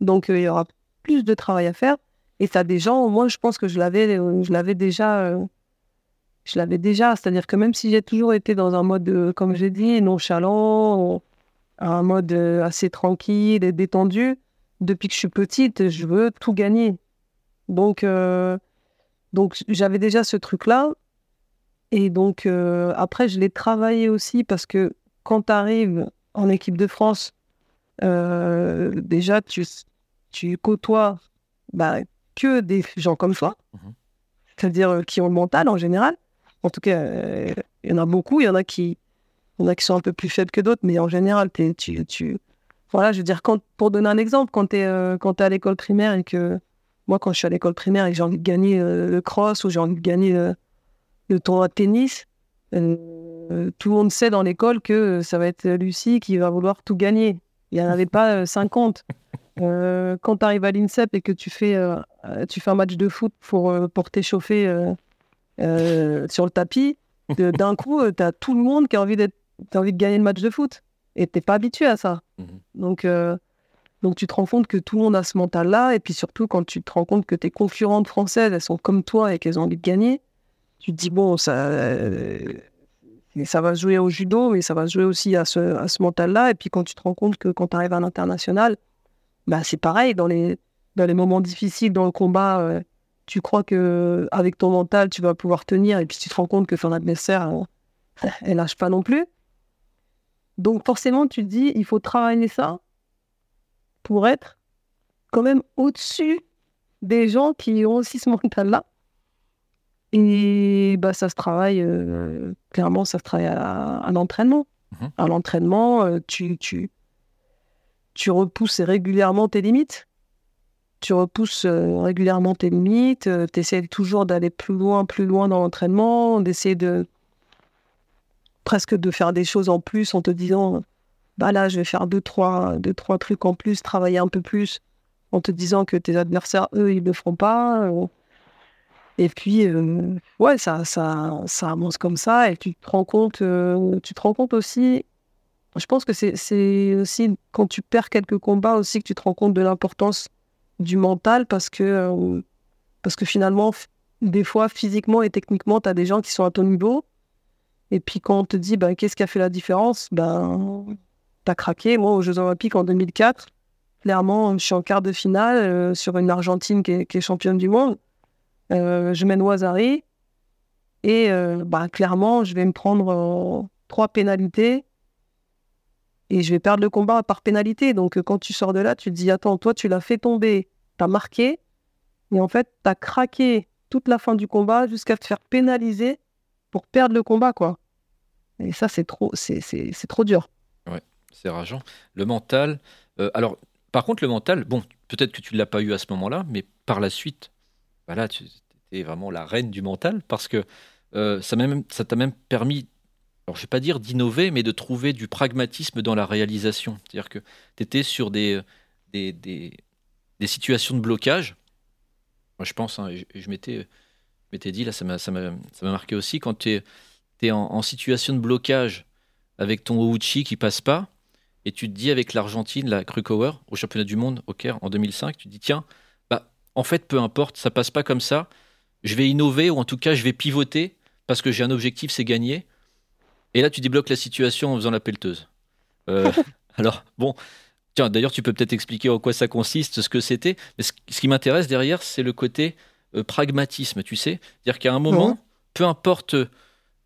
Donc, euh, il y aura plus de travail à faire. Et tu as des gens, moi, je pense que je l'avais, je l'avais déjà. Euh, je l'avais déjà. C'est-à-dire que même si j'ai toujours été dans un mode, euh, comme j'ai dit, nonchalant, un mode euh, assez tranquille et détendu, depuis que je suis petite, je veux tout gagner. Donc, euh, donc j'avais déjà ce truc-là. Et donc, après, je l'ai travaillé aussi parce que quand tu arrives en équipe de France, déjà, tu, tu côtoies bah, que des gens comme toi, mmh c'est-à-dire qui ont le mental en général. En tout cas, euh, il y en a beaucoup. Il y en a qui, y en a qui sont un peu plus faibles que d'autres, mais en général, tu, tu, voilà, je veux dire, quand, pour donner un exemple, quand tu es, euh, es à l'école primaire et que moi, quand je suis à l'école primaire et que j'ai envie de gagner euh, le cross ou j'ai envie de gagner le tournoi de tennis, euh, tout le monde sait dans l'école que ça va être Lucie qui va vouloir tout gagner. Il n'y en avait pas 50. Quand tu arrives à l'INSEP et que tu fais, tu fais un match de foot pour, pour t'échauffer sur le tapis, d'un coup, tu as tout le monde qui a envie, envie de gagner le match de foot. Et tu n'es pas habitué à ça. Mhm. Donc, donc tu te rends compte que tout le monde a ce mental-là, et puis surtout quand tu te rends compte que tes concurrentes françaises, elles sont comme toi et qu'elles ont envie de gagner, tu te dis, bon, ça, euh, ça va se jouer au judo, mais ça va se jouer aussi à ce, à ce mental-là. Et puis quand tu te rends compte que quand tu arrives à l'international, bah, c'est pareil, dans les, dans les moments difficiles, dans le combat, euh, tu crois que avec ton mental, tu vas pouvoir tenir, et puis tu te rends compte que ton adversaire, elle, elle lâche pas non plus. Donc forcément, tu te dis, il faut travailler ça pour être quand même au-dessus des gens qui ont aussi ce mental-là. Et bah, ça se travaille, euh, clairement, ça se travaille à, l'entraînement. Mhm. À l'entraînement, euh, tu, tu, tu repousses régulièrement tes limites? Tu repousses euh, régulièrement tes limites. tu essaies toujours d'aller plus loin, plus loin dans l'entraînement, d'essayer de presque de faire des choses en plus en te disant bah là, je vais faire deux trois, deux, trois trucs en plus, travailler un peu plus, en te disant que tes adversaires, eux, ils ne le feront pas. Euh. Et puis, euh, ouais, ça, ça, ça avance comme ça, et tu te rends compte, euh, tu te rends compte aussi. Je pense que c'est aussi quand tu perds quelques combats aussi que tu te rends compte de l'importance du mental parce que, parce que finalement, des fois, physiquement et techniquement, tu as des gens qui sont à ton niveau. Et puis quand on te dit, ben, qu'est-ce qui a fait la différence? Ben, t'as craqué. Moi, aux Jeux Olympiques en 2004, clairement, je suis en quart de finale euh, sur une Argentine qui est, championne du monde. Euh, je mène Wazari. Et euh, bah, clairement, je vais me prendre trois pénalités. Et je vais perdre le combat par pénalité. Donc, quand tu sors de là, tu te dis Attends, toi, tu l'as fait tomber, tu as marqué. Et en fait, tu as craqué toute la fin du combat jusqu'à te faire pénaliser pour perdre le combat, quoi. Et ça, c'est trop, c'est trop dur. C'est rageant. Le mental. Euh, alors, par contre, le mental, bon, peut-être que tu ne l'as pas eu à ce moment-là, mais par la suite, voilà, tu es vraiment la reine du mental parce que euh, ça t'a même permis, alors je ne vais pas dire d'innover, mais de trouver du pragmatisme dans la réalisation. C'est-à-dire que tu étais sur des, des, des, situations de blocage. Moi, je pense, hein, je, je m'étais dit, là, ça m'a marqué aussi, quand tu es, en, situation de blocage avec ton Ouchi qui passe pas, et tu te dis avec l'Argentine, la Krukower, au championnat du monde au Caire en 2005, tu te dis tiens, bah, en fait, peu importe, ça passe pas comme ça. Je vais innover ou en tout cas, je vais pivoter parce que j'ai un objectif, c'est gagner. Et là, tu débloques la situation en faisant la pelleteuse. Euh, alors, bon, tiens, d'ailleurs, tu peux peut-être expliquer en quoi ça consiste, ce que c'était. Mais ce, qui m'intéresse derrière, c'est le côté euh, pragmatisme, tu sais. C'est-à-dire qu'à un moment, peu importe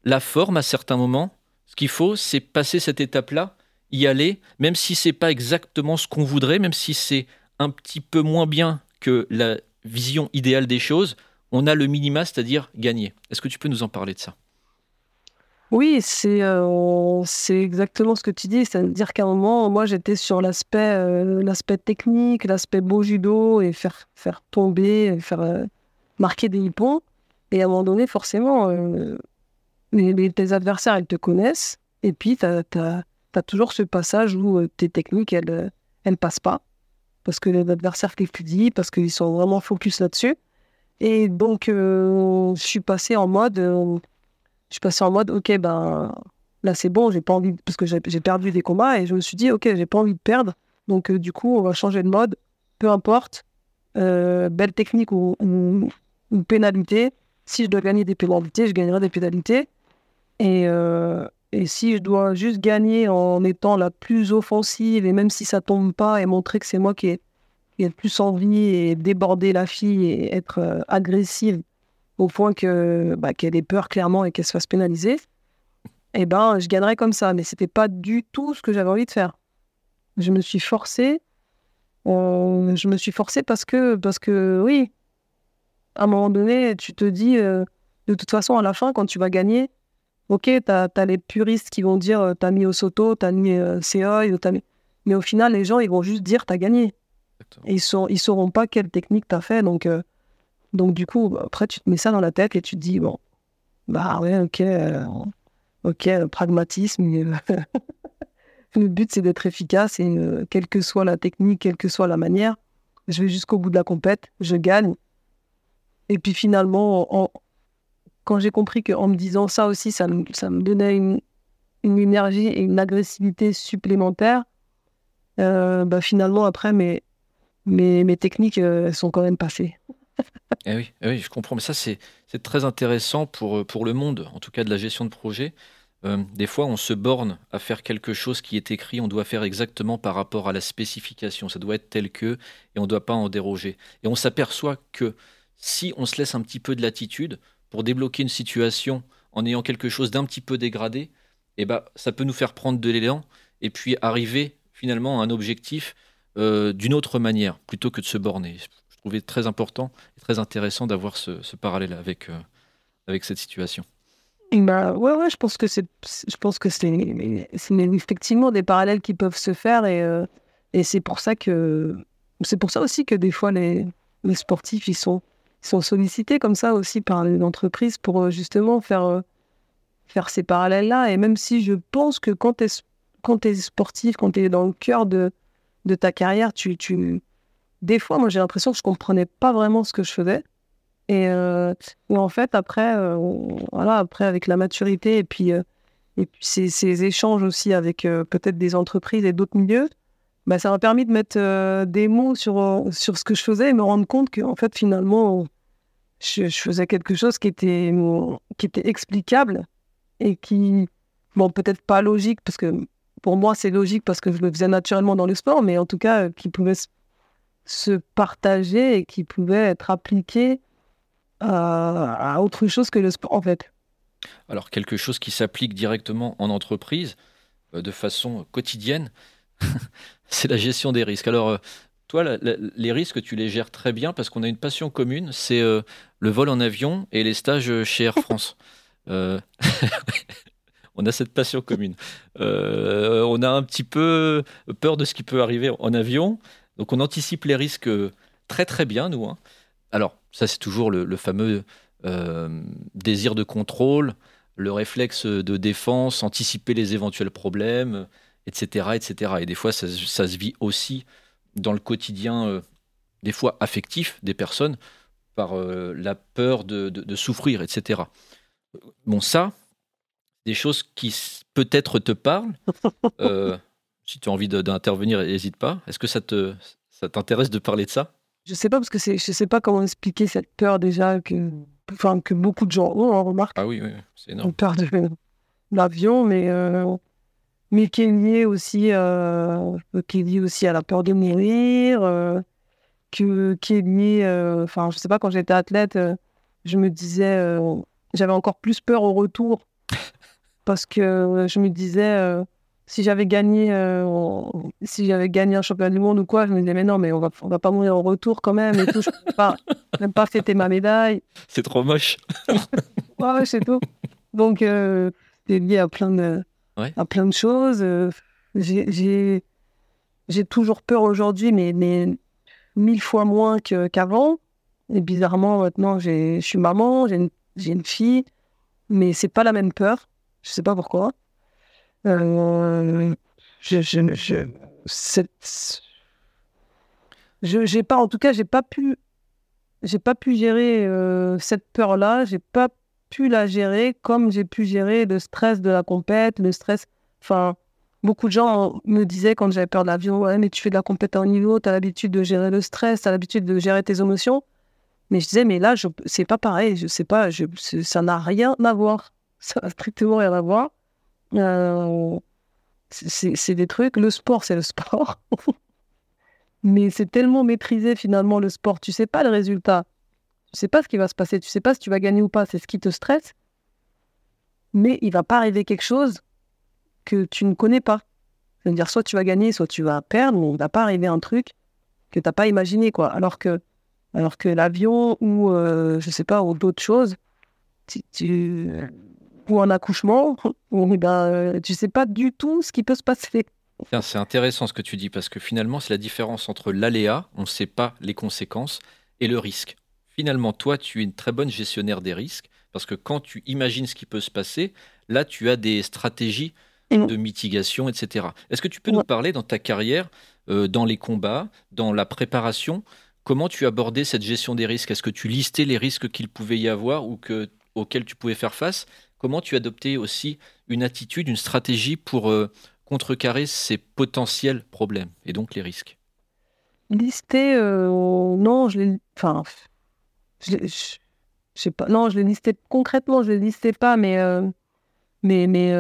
la forme, à certains moments, ce qu'il faut, c'est passer cette étape-là y aller, même si c'est pas exactement ce qu'on voudrait, même si c'est un petit peu moins bien que la vision idéale des choses, on a le minima, c'est-à-dire gagner. Est-ce que tu peux nous en parler de ça? Oui, c'est euh, c'est exactement ce que tu dis. C'est-à-dire qu'à un moment, moi, j'étais sur l'aspect euh, technique, l'aspect beau judo et faire, faire tomber, faire euh, marquer des hippons. Et à un moment donné, forcément, les, tes adversaires, ils te connaissent. Et puis, tu as, toujours ce passage où tes techniques, elles ne passent pas. Parce que l'adversaire dit parce qu'ils sont vraiment focus là-dessus. Et donc, je suis passé en mode, je suis passé en mode, ok, ben là c'est bon, j'ai pas envie, parce que j'ai perdu des combats et je me suis dit, ok, j'ai pas envie de perdre. Donc, du coup, on va changer de mode, peu importe, belle technique ou, pénalité. Si je dois gagner des pénalités, je gagnerai des pénalités. Et, et si je dois juste gagner en étant la plus offensive, et même si ça tombe pas, et montrer que c'est moi qui ai, le plus envie, et déborder la fille, et être euh, agressive au point que bah, qu'elle ait peur clairement et qu'elle se fasse pénaliser, eh ben, je gagnerais comme ça. Mais c'était pas du tout ce que j'avais envie de faire. Je me suis forcée. Euh, je me suis forcée parce que, parce que, oui, à un moment donné, tu te dis, euh, de toute façon, à la fin, quand tu vas gagner, Ok, tu as, les puristes qui vont dire euh, t'as mis au Soto, t'as mis euh, mis... mais au final, les gens, ils vont juste dire t'as gagné. Et ils ne ils sauront pas quelle technique t'as fait. Donc, donc, du coup, après, tu te mets ça dans la tête et tu te dis bon, bah ouais, ok, ok, pragmatisme. le but, c'est d'être efficace et quelle que soit la technique, quelle que soit la manière, je vais jusqu'au bout de la compète, je gagne. Et puis finalement, quand j'ai compris qu'en me disant ça aussi, ça, me donnait une, énergie et une agressivité supplémentaire, euh, bah finalement, après, mes, mes, techniques euh, sont quand même passées. Eh oui, eh oui, je comprends. Mais ça, c'est très intéressant pour, pour le monde, en tout cas de la gestion de projet. Euh, des fois, on se borne à faire quelque chose qui est écrit, on doit faire exactement par rapport à la spécification, ça doit être tel que, et on ne doit pas en déroger. Et on s'aperçoit que si on se laisse un petit peu de latitude pour débloquer une situation en ayant quelque chose d'un petit peu dégradé, eh ben, ça peut nous faire prendre de l'élan et puis arriver finalement à un objectif euh, d'une autre manière, plutôt que de se borner. Trouvais très important et très intéressant d'avoir ce, parallèle avec, euh, avec cette situation. Bah, ouais, je pense que c'est, effectivement des parallèles qui peuvent se faire et, euh, et c'est pour ça que, c'est pour ça aussi que des fois les, les sportifs ils sont, ils sont sollicités comme ça aussi par les entreprises pour euh, justement faire, faire ces parallèles-là. Et même si je pense que quand tu es, sportif, quand tu es dans le cœur de, de ta carrière, tu... des fois, moi j'ai l'impression que je comprenais pas vraiment ce que je faisais. Et, euh, en fait, après, euh, voilà, après, avec la maturité et puis, euh, et puis ces, ces, échanges aussi avec peut-être des entreprises et d'autres milieux, bah, ça m'a permis de mettre des mots sur, sur ce que je faisais et me rendre compte que, en fait, finalement, je, je, faisais quelque chose qui était, qui était explicable et qui, bon, peut-être pas logique, parce que pour moi, c'est logique parce que je le faisais naturellement dans le sport, mais en tout cas, qui pouvait se partager et qui pouvait être appliqué à autre chose que le sport, en fait. Alors, quelque chose qui s'applique directement en entreprise, euh, de façon quotidienne, c'est la gestion des risques. Alors, euh, toi, les risques, tu les gères très bien parce qu'on a une passion commune, c'est euh, le vol en avion et les stages chez Air France. on a cette passion commune. on a un petit peu peur de ce qui peut arriver en avion, donc on anticipe les risques très très bien, nous. Hein. Alors, ça, c'est toujours le, fameux euh, désir de contrôle, le réflexe de défense, anticiper les éventuels problèmes, etc. etc. Et des fois, ça, se vit aussi dans le quotidien, euh, des fois affectif des personnes, par euh, la peur de, souffrir, etc. Bon, ça, des choses qui peut-être te parlent. si tu as envie d'intervenir, n'hésite pas. Est-ce que ça t'intéresse de parler de ça? Je sais pas parce que c'est, je sais pas comment expliquer cette peur déjà que, enfin que beaucoup de gens ont, on remarque. Ah oui, oui, c'est énorme. peur de l'avion, mais euh, mais qui est lié aussi, euh, qui est aussi à la peur de mourir, euh, que, qui est euh, enfin je sais pas quand j'étais athlète, je me disais, j'avais encore plus peur au retour parce que je me disais si j'avais gagné, euh, si j'avais gagné un championnat du monde ou quoi, je me disais mais non, mais on va, on va pas mourir en retour quand même et tout. Je peux pas, même pas fêter ma médaille. C'est trop moche. ouais, c'est tout. Donc euh, c'est lié à plein de, à plein de choses. Euh, j'ai, j'ai toujours peur aujourd'hui, mais, mais mille fois moins qu'avant. et bizarrement, maintenant, je suis maman, j'ai une, une fille, mais c'est pas la même peur. Je sais pas pourquoi. Euh, je, je, je, je j'ai pas, en tout cas, j'ai pas pu, j'ai pas pu gérer euh, cette peur-là. J'ai pas pu la gérer comme j'ai pu gérer le stress de la compète, le stress. Enfin, beaucoup de gens me disaient quand j'avais peur de l'avion, ouais, mais tu fais de la compète en niveau, as l'habitude de gérer le stress, tu as l'habitude de gérer tes émotions. Mais je disais, mais là, c'est pas pareil. Je sais pas, je, ça n'a rien à voir. Ça n'a strictement rien à voir. Euh, c'est des trucs. Le sport, c'est le sport. Mais c'est tellement maîtrisé finalement le sport. Tu sais pas le résultat. Tu sais pas ce qui va se passer. Tu sais pas si tu vas gagner ou pas. C'est ce qui te stresse. Mais il va pas arriver quelque chose que tu ne connais pas. C'est-à-dire soit tu vas gagner, soit tu vas perdre. Il va pas arriver un truc que tu n'as pas imaginé quoi. Alors que alors que l'avion ou euh, je sais pas ou d'autres choses, tu, ou un accouchement, où ben, euh, tu sais pas du tout ce qui peut se passer. C'est intéressant ce que tu dis parce que finalement, c'est la différence entre l'aléa, on ne sait pas les conséquences, et le risque. finalement, toi, tu es une très bonne gestionnaire des risques, parce que quand tu imagines ce qui peut se passer, là, tu as des stratégies de mitigation, etc. Est-ce que tu peux nous parler dans ta carrière, euh, dans les combats, dans la préparation, comment tu abordais cette gestion des risques? Est-ce que tu listais les risques qu'il pouvait y avoir ou que, auxquels tu pouvais faire face? Comment tu adoptais aussi une attitude, une stratégie pour euh, contrecarrer ces potentiels problèmes et donc les risques? Lister, euh, non, je les, enfin, je, sais pas, non, je les listais concrètement, je les listais pas, mais, mais, mais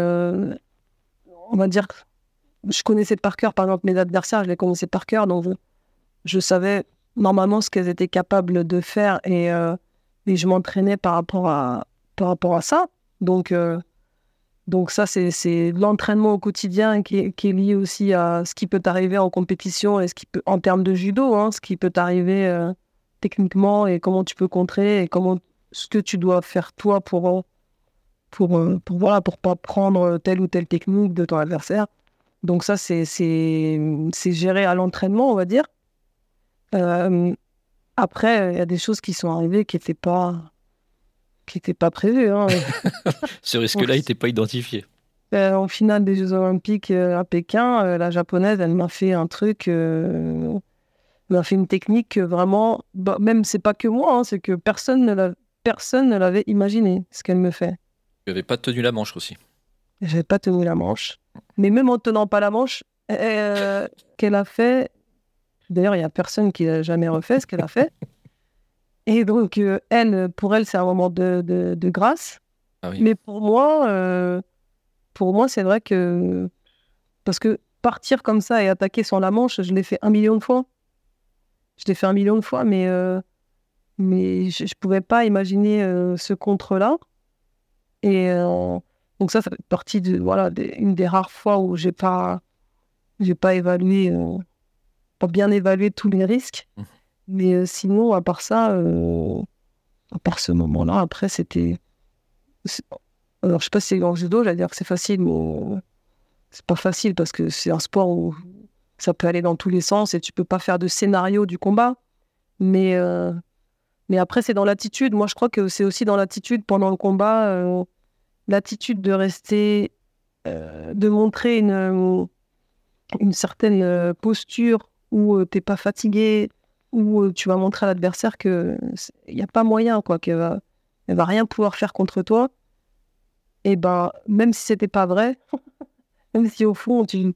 on va dire, je connaissais par cœur, par exemple, mes adversaires, je les connaissais par cœur, donc je, savais normalement ce qu'elles étaient capables de faire et, euh, et je m'entraînais par rapport à, par rapport à ça. Donc, euh, donc ça, c'est l'entraînement au quotidien qui est, lié aussi à ce qui peut arriver en compétition et ce qui peut, en termes de judo, hein, ce qui peut arriver euh, techniquement et comment tu peux contrer et comment ce que tu dois faire toi pour pour, euh, pour voilà pour pas prendre telle ou telle technique de ton adversaire. Donc ça c'est c'est géré à l'entraînement on va dire. Euh, après il y a des choses qui sont arrivées qui n'étaient pas qui étaient pas prévues. Hein. Ce risque-là n'était pas identifié. Euh, en finale des Jeux Olympiques à Pékin, la japonaise, elle m'a fait un truc, elle m'a fait une technique vraiment, bah, même c'est pas que moi, hein, c'est que personne ne l'avait imaginé ce qu'elle me fait. Tu n'avais pas tenu la manche aussi. J'avais pas tenu la manche. Mais même en tenant pas la manche, euh, qu'elle a fait. D'ailleurs, il y a personne qui a jamais refait ce qu'elle a fait. Et donc, euh, elle, pour elle, c'est un moment de, de, grâce. Ah Mais pour moi, euh, pour moi, c'est vrai que parce que partir comme ça et attaquer sans la manche, je l'ai fait un million de fois. Je l'ai fait un million de fois, mais mais je, ne pouvais pas imaginer ce contre-là. Et euh, donc ça, ça fait partie de voilà une des rares fois où j'ai pas j'ai pas évalué euh, pas bien évalué tous les risques. Mmh. Mais euh, sinon, à part ça, à part ce moment-là, après c'était alors je sais pas si c'est en judo, j'allais dire que c'est facile, mais c'est pas facile parce que c'est un sport où ça peut aller dans tous les sens et tu peux pas faire de scénario du combat. Mais mais après, c'est dans l'attitude. Moi, je crois que c'est aussi dans l'attitude pendant le combat, euh, l'attitude de rester, euh, de montrer une, euh, une certaine posture où tu n'es pas fatigué, où tu vas montrer à l'adversaire qu'il n'y a pas moyen, quoi, qu'elle va, va rien pouvoir faire contre toi. Et ben, même si c'était pas vrai, même si au fond tu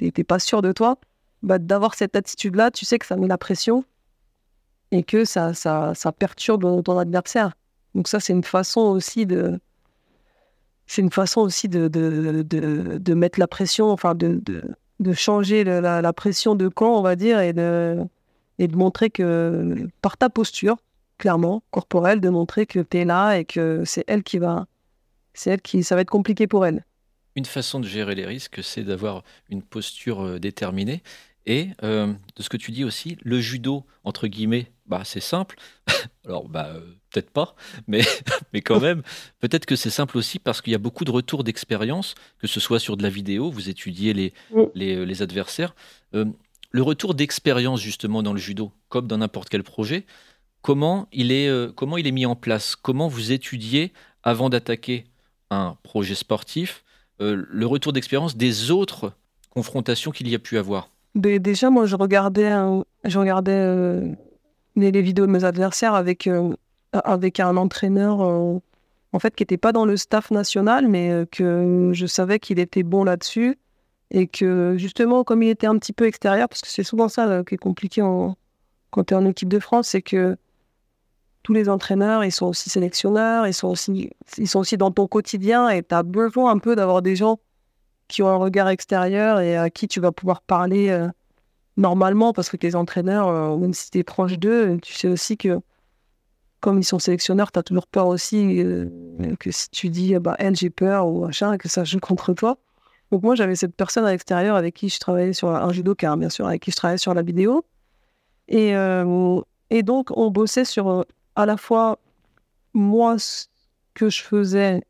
n'étais pas sûr de toi, bah, d'avoir cette attitude-là, tu sais que ça met la pression et que ça, ça, ça perturbe ton adversaire. Donc ça, c'est une façon aussi de, c'est une façon aussi de, de, mettre la pression, enfin de, de, changer la, la, pression de camp, on va dire, et de, et de montrer que par ta posture, clairement, corporelle, de montrer que tu es là et que c'est elle qui va, c'est elle qui, ça va être compliqué pour elle. Une façon de gérer les risques, c'est d'avoir une posture euh, déterminée. Et euh, de ce que tu dis aussi, le judo, entre guillemets, bah, c'est simple. Alors, bah, euh, peut-être pas, mais, mais quand même, peut-être que c'est simple aussi parce qu'il y a beaucoup de retours d'expérience, que ce soit sur de la vidéo, vous étudiez les, les, les, adversaires. Le retour d'expérience, justement, dans le judo, comme dans n'importe quel projet, comment il, est, comment il est mis en place? Comment vous étudiez avant d'attaquer un projet sportif le retour d'expérience des autres confrontations qu'il y a pu avoir? Déjà, moi, je regardais, je regardais euh, les, vidéos de mes adversaires avec, euh, avec un entraîneur euh, en fait, qui n'était pas dans le staff national, mais que je savais qu'il était bon là-dessus. Et que justement, comme il était un petit peu extérieur, parce que c'est souvent ça qui est compliqué quand tu es en équipe de France, c'est que tous les entraîneurs, ils sont aussi sélectionneurs, ils sont aussi, ils sont aussi dans ton quotidien et tu as besoin un peu d'avoir des gens qui ont un regard extérieur et à qui tu vas pouvoir parler euh, normalement parce que tes entraîneurs, euh, même si tu es proche d'eux, tu sais aussi que comme ils sont sélectionneurs, tu as toujours peur aussi euh, que si tu dis bah, elle, j'ai peur ou machin, que ça joue contre toi. Donc moi, j'avais cette personne à l'extérieur avec qui je travaillais sur un judoka, bien sûr, avec qui je travaillais sur la vidéo. Et, et donc, on bossait sur à la fois moi, ce que je faisais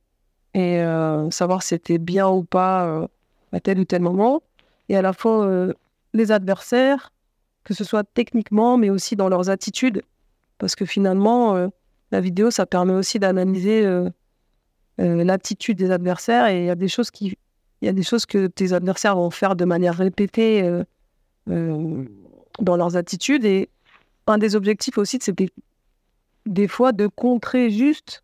et euh, savoir si c'était bien ou pas euh, à tel ou tel moment. Et à la fois euh, les adversaires, que ce soit techniquement, mais aussi dans leurs attitudes. Parce que finalement, la vidéo, ça permet aussi d'analyser l'attitude des adversaires et il y a des choses qui il y a des choses que tes adversaires vont faire de manière répétée dans leurs attitudes et un des objectifs aussi, c'est des, fois de contrer juste,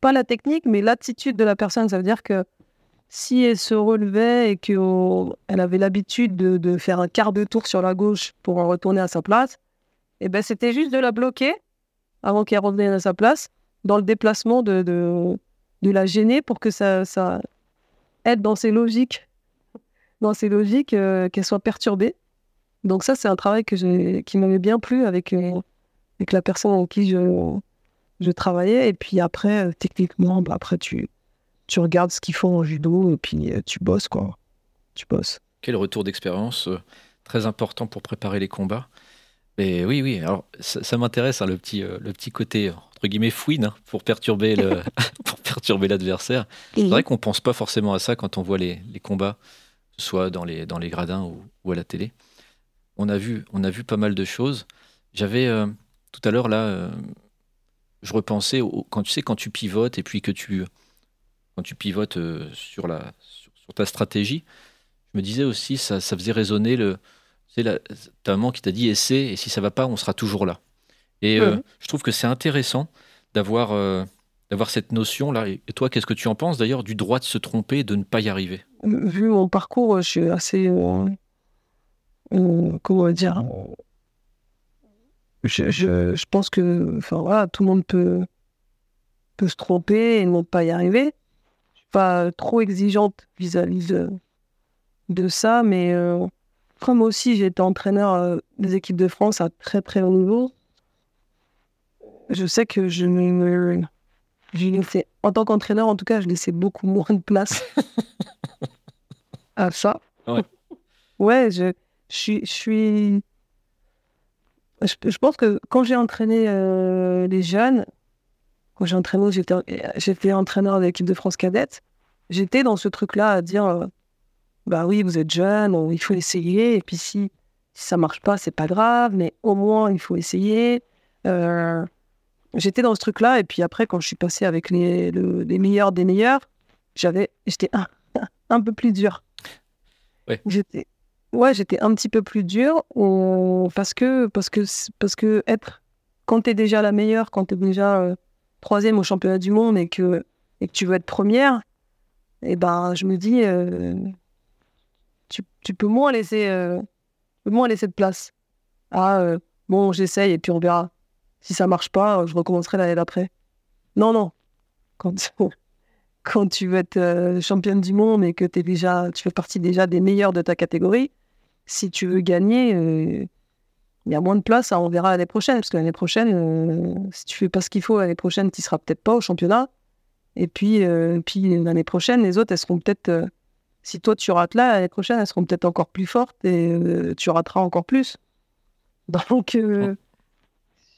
pas la technique, mais l'attitude de la personne. Ça veut dire que si elle se relevait et qu'elle avait l'habitude de, faire un quart de tour sur la gauche pour retourner à sa place, eh ben c'était juste de la bloquer avant qu'elle revienne à sa place, dans le déplacement de, la gêner pour que ça aide dans ses logiques, dans ses logiques, euh, qu'elle soit perturbée. Donc ça, c'est un travail que qui m'avait bien plu avec, euh, avec la personne avec qui je, je travaillais. Et puis après, euh, techniquement, bah, après, tu, tu regardes ce qu'ils font en judo et puis euh, tu bosses, quoi. Tu bosses. Quel retour d'expérience très important pour préparer les combats. Et oui, oui, alors ça, m'intéresse, hein, le, petit, le petit côté, entre guillemets, fouine, hein, pour perturber le, pour perturber l'adversaire. C'est vrai qu'on pense pas forcément à ça quand on voit les, les combats, soit dans les, dans les gradins ou, ou à la télé on a vu, on a vu pas mal de choses. J'avais euh, tout à l'heure là, euh, je repensais quand tu sais quand tu pivotes et puis que tu quand tu pivotes euh, sur la sur, ta stratégie, je me disais aussi ça, ça faisait résonner le c'est ta maman qui t'a dit essaie et si ça va pas on sera toujours là. Et je trouve que c'est intéressant d'avoir d'avoir cette notion là. Et toi qu'est-ce que tu en penses d'ailleurs du droit de se tromper et de ne pas y arriver? Vu mon parcours, je suis assez comment dire je, je, pense que enfin voilà tout le monde peut peut se tromper et ne pas y arriver je suis pas trop exigeante vis-à-vis de, de, ça mais euh, comme aussi j'ai été entraîneur euh, des équipes de France à très très haut niveau je sais que je me en tant qu'entraîneur en tout cas je laissais beaucoup moins de place à ça ouais, ouais je je suis. Je, pense que quand j'ai entraîné euh, les jeunes, quand j'ai entraîné, j'étais entraîneur de l'équipe de France cadette, j'étais dans ce truc-là à dire euh, bah oui, vous êtes jeune, il faut essayer, et puis si, si ça marche pas, c'est pas grave, mais au moins il faut essayer. Euh, j'étais dans ce truc-là, et puis après, quand je suis passé avec les, les meilleurs des meilleurs, j'avais, j'étais un, un peu plus dur. Ouais. J'étais, Ouais, j'étais un petit peu plus dure parce que parce que parce que être quand tu es déjà la meilleure, quand tu es déjà euh, troisième au championnat du monde et que et que tu veux être première, et eh ben je me dis euh, tu, tu, peux moins laisser euh, moins laisser de place. Ah bon, j'essaye et puis on verra. Si ça marche pas, je recommencerai l'année d'après. Non non. Quand quand tu veux être championne du monde et que es déjà, tu fais partie déjà des meilleurs de ta catégorie, si tu veux gagner, euh, il y a moins de place, on verra l'année prochaine. Parce que l'année prochaine, euh, si tu fais pas ce qu'il faut, l'année prochaine, tu seras peut-être pas au championnat. Et puis, euh, puis l'année prochaine, les autres, elles seront peut-être. Si toi, tu rates là, l'année prochaine, elles seront peut-être encore plus fortes et tu rateras encore plus. Donc,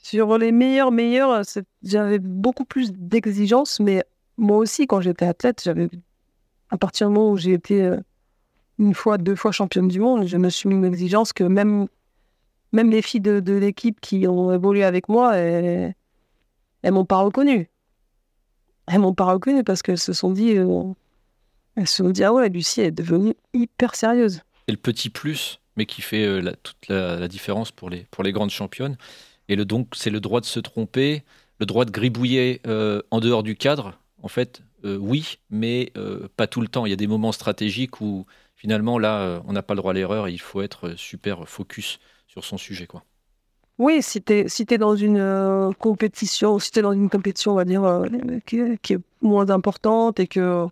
sur les meilleurs, meilleurs, j'avais beaucoup plus d'exigences. Mais moi aussi, quand j'étais athlète, j'avais. À partir du moment où j'ai été une fois, deux fois championne du monde, je me suis mis une exigence que même, même les filles de, l'équipe qui ont évolué avec moi, elles, elles m'ont pas reconnue. Elles m'ont pas reconnue parce qu'elles se sont dit, euh, elles se sont dit, ah ouais, Lucie est devenue hyper sérieuse. C'est le petit plus, mais qui fait euh, la, toute la, différence pour les, pour les grandes championnes. Et le, donc, c'est le droit de se tromper, le droit de gribouiller euh, en dehors du cadre. En fait, oui, mais pas tout le temps. Il y a des moments stratégiques où finalement, là, euh, on n'a pas le droit à l'erreur il faut être super focus sur son sujet. quoi. Oui, si tu es, si dans une euh, compétition, si tu dans une compétition, on va dire, euh, qui, est moins importante et que,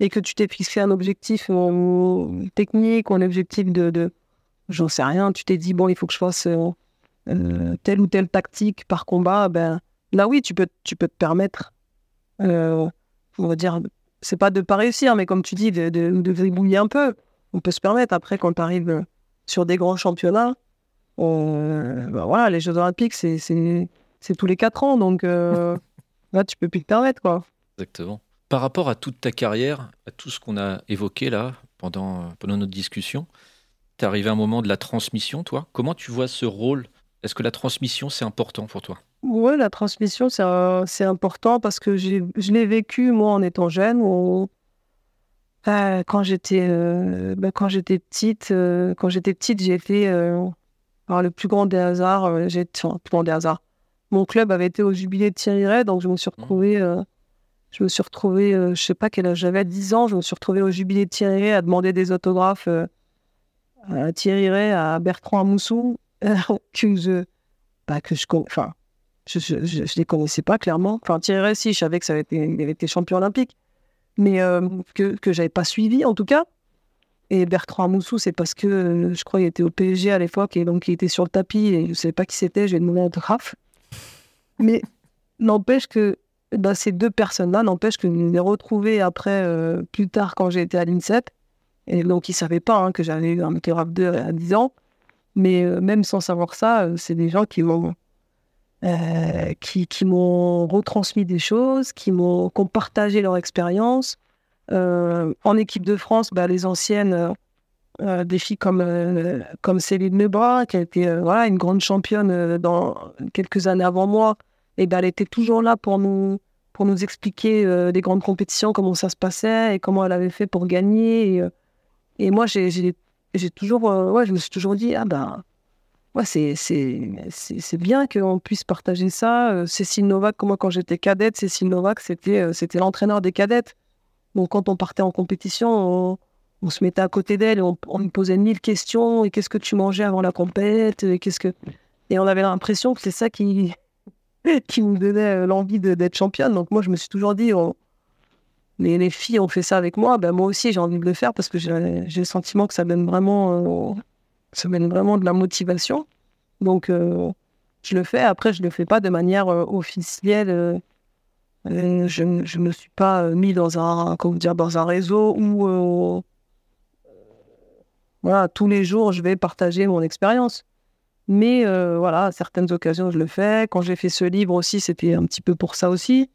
et que tu t'es fixé un objectif technique ou un objectif de, de j'en sais rien, tu t'es dit, bon, il faut que je fasse telle ou telle tactique par combat, ben là, oui, tu peux, tu peux te permettre, on va dire, c'est pas de pas réussir, mais comme tu dis, de, de, de un peu on peut se permettre. Après, quand tu arrives euh, sur des grands championnats, bah voilà, les Jeux Olympiques, c'est tous les 4 ans. Donc euh, là, tu peux plus te permettre. Quoi. Exactement. Par rapport à toute ta carrière, à tout ce qu'on a évoqué là pendant, pendant notre discussion, tu es arrivé à un moment de la transmission, toi? Comment tu vois ce rôle? Est-ce que la transmission, c'est important pour toi? Oui, la transmission, c'est important parce que je l'ai vécu, moi, en étant jeune. Euh, quand j'étais euh, ben, quand j'étais petite, euh, quand j'étais petite, j'ai été par le plus grand des hasards. j'ai enfin, plus grand des hasards. Mon club avait été au jubilé de Thierry Ray, donc je me suis mmh. Je me suis retrouvée, je sais pas quel âge j'avais, 10 ans, je me suis retrouvée au jubilé de Thierry Ray à demander des autographes à Thierry Ray, à Bertrand Amoussou, que je, bah, que je, je, je, je, les connaissais pas clairement. Enfin, Thierry Ray, si, je savais que ça avait été, avait été champion olympique mais euh, que, que j'avais pas suivi en tout cas. Et Bertrand Amoussou, c'est parce que euh, je crois qu'il était au PSG à l'époque et donc il était sur le tapis et je ne savais pas qui c'était, j'ai demandé un autographe. Mais n'empêche que bah, ces deux personnes-là, n'empêche que je les ai retrouvées après, euh, plus tard quand j'ai été à l'INSEP. Et donc ils ne savaient pas hein, que j'avais eu un autographe 2 à 10 ans. Mais même sans savoir ça, c'est des gens qui m'ont euh, qui, qui retransmis des choses, qui m'ont partagé leur expérience. Euh, en équipe de France, bah, les anciennes, euh, des filles comme, comme Céline Lebrun, qui a été voilà, une grande championne dans quelques années avant moi, et ben, elle était toujours là pour nous, pour nous expliquer les grandes compétitions, comment ça se passait et comment elle avait fait pour gagner. Et, et moi, j'ai toujours, ouais, je me suis toujours dit, ah ben, ouais, c'est bien qu'on puisse partager ça. Euh, Cécile Novak, moi, quand j'étais cadette, Cécile Novak, c'était euh, c'était l'entraîneur des cadettes. Donc, quand on partait en compétition, on, se mettait à côté d'elle, on, on lui posait mille questions. Et qu'est-ce que tu mangeais avant la compète? Et, qu'est-ce que... et on avait l'impression que c'est ça qui, qui nous donnait euh, l'envie d'être championne. Donc, moi, je me suis toujours dit, les, les, filles ont fait ça avec moi, ben, moi aussi, j'ai envie de le faire parce que j'ai le sentiment que ça donne vraiment ça mène vraiment de la motivation. Donc, euh, je le fais. Après, je ne le fais pas de manière euh, officielle. Euh, je ne me suis pas mis dans un, comment dire, dans un réseau où voilà, tous les jours, je vais partager mon expérience. Mais voilà, à certaines occasions, je le fais. Quand j'ai fait ce livre aussi, c'était un petit peu pour ça aussi.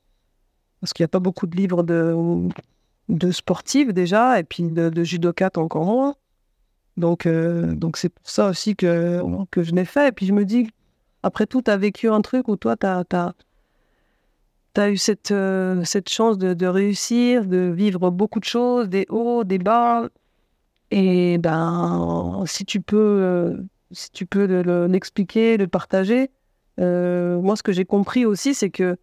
Parce qu'il n'y a pas beaucoup de livres de, de sportifs déjà, et puis de, de judokat encore moins. Donc, euh, donc c'est pour ça aussi que, que je l'ai fait. Et puis je me dis, après tout, tu as vécu un truc où toi, tu as, as, eu cette, euh, cette chance de, de, réussir, de vivre beaucoup de choses, des hauts, des bas. Et ben, si tu peux, euh, si tu peux l'expliquer, le, partager, moi, ce que j'ai compris aussi, c'est que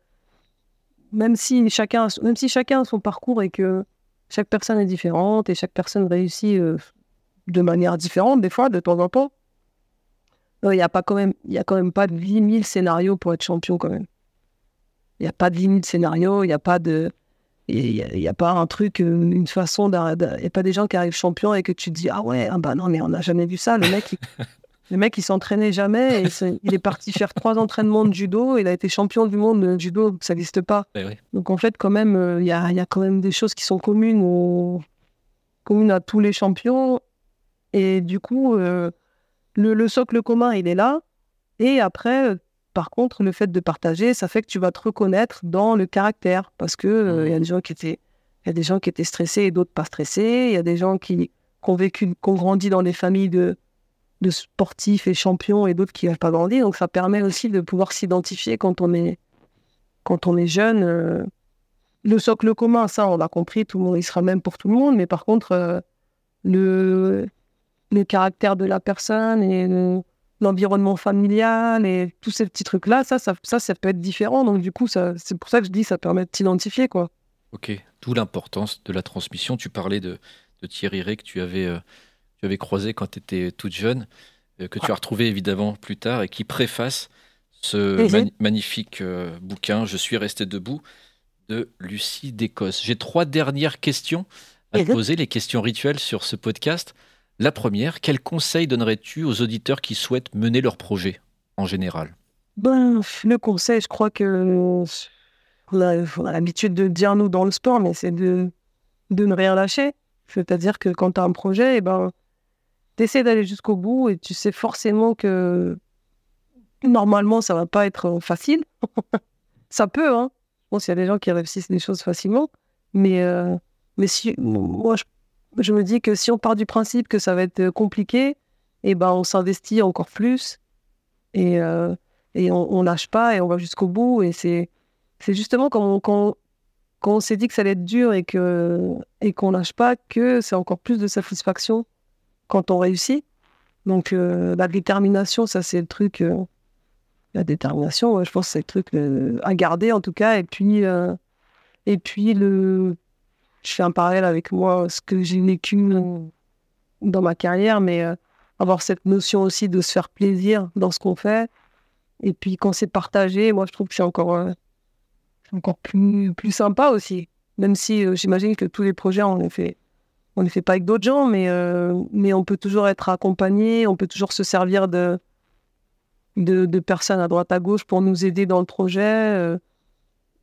même si, chacun, même si chacun a son parcours et que chaque personne est différente et chaque personne réussit de manière différente, des fois, de temps en temps. Il n'y a, pas quand même, y a quand même pas de 10 000 scénarios pour être champion, quand même. Il n'y a pas de 10 000 scénarios, il n'y a pas de. Il n'y a, pas un truc, euh, une façon. Il n'y a pas des gens qui arrivent champion et que tu te dis Ah ouais, ah bah non, mais on n'a jamais vu ça. Le mec, il, le mec, il s'entraînait jamais. Et il est parti faire trois entraînements de judo. Il a été champion du monde de judo. Ça n'existe pas. Eh Donc en fait, quand même, euh, il y, a, y, a, quand même des choses qui sont communes, communes à tous les champions. Et du coup, euh, le, socle commun, il est là. Et après, euh, par contre, le fait de partager, ça fait que tu vas te reconnaître dans le caractère. Parce qu'il euh, il y a mmh. des gens qui étaient, y a des gens qui étaient stressés et d'autres pas stressés. Il y a des gens qui, ont vécu, qui ont grandi dans des familles de, de sportifs et champions et d'autres qui n'ont pas grandi. Donc ça permet aussi de pouvoir s'identifier quand on est quand on est jeune. le socle commun, ça on l'a compris, tout le monde, il sera même pour tout le monde. Mais par contre, le le caractère de la personne et l'environnement familial et tous ces petits trucs-là, ça, ça, ça, peut être différent. Donc, du coup, c'est pour ça que je dis ça permet de t'identifier, quoi. Ok, d'où l'importance de la transmission. Tu parlais de, Thierry Ray que tu avais, euh, tu avais croisé quand tu étais toute jeune, euh, que tu as retrouvé évidemment plus tard et qui préface ce magnifique euh, bouquin Je suis resté debout de Lucie d'Écosse. J'ai trois dernières questions à te poser, les questions rituelles sur ce podcast. La première, quel conseil donnerais-tu aux auditeurs qui souhaitent mener leur projet en général? Ben, Le conseil, je crois que on a, l'habitude de dire nous dans le sport, mais c'est de, de ne rien lâcher. C'est-à-dire que quand tu as un projet, eh ben, essaies d'aller jusqu'au bout et tu sais forcément que normalement, ça va pas être facile. ça peut, hein. Bon, s'il y a des gens qui réussissent des choses facilement, mais, euh, mais si, moi, je je me dis que si on part du principe que ça va être euh, compliqué, eh ben on s'investit encore plus. Et, euh, et on, on lâche pas et on va jusqu'au bout. Et c'est, c'est justement quand on, quand, quand on s'est dit que ça allait être dur et, que, et qu'on lâche pas que c'est encore plus de satisfaction quand on réussit. Donc euh, la détermination, ça c'est le truc. euh, la détermination, je pense c'est le truc euh, à garder en tout cas. Et puis, et puis le, je fais un parallèle avec moi, ce que j'ai vécu dans ma carrière, mais avoir cette notion aussi de se faire plaisir dans ce qu'on fait. Et puis quand c'est partagé, moi je trouve que c'est encore, encore plus, plus sympa aussi. Même si j'imagine que tous les projets, on les fait, on les fait pas avec d'autres gens, mais, euh, mais on peut toujours être accompagné, on peut toujours se servir de, de, de personnes à droite à gauche pour nous aider dans le projet. euh,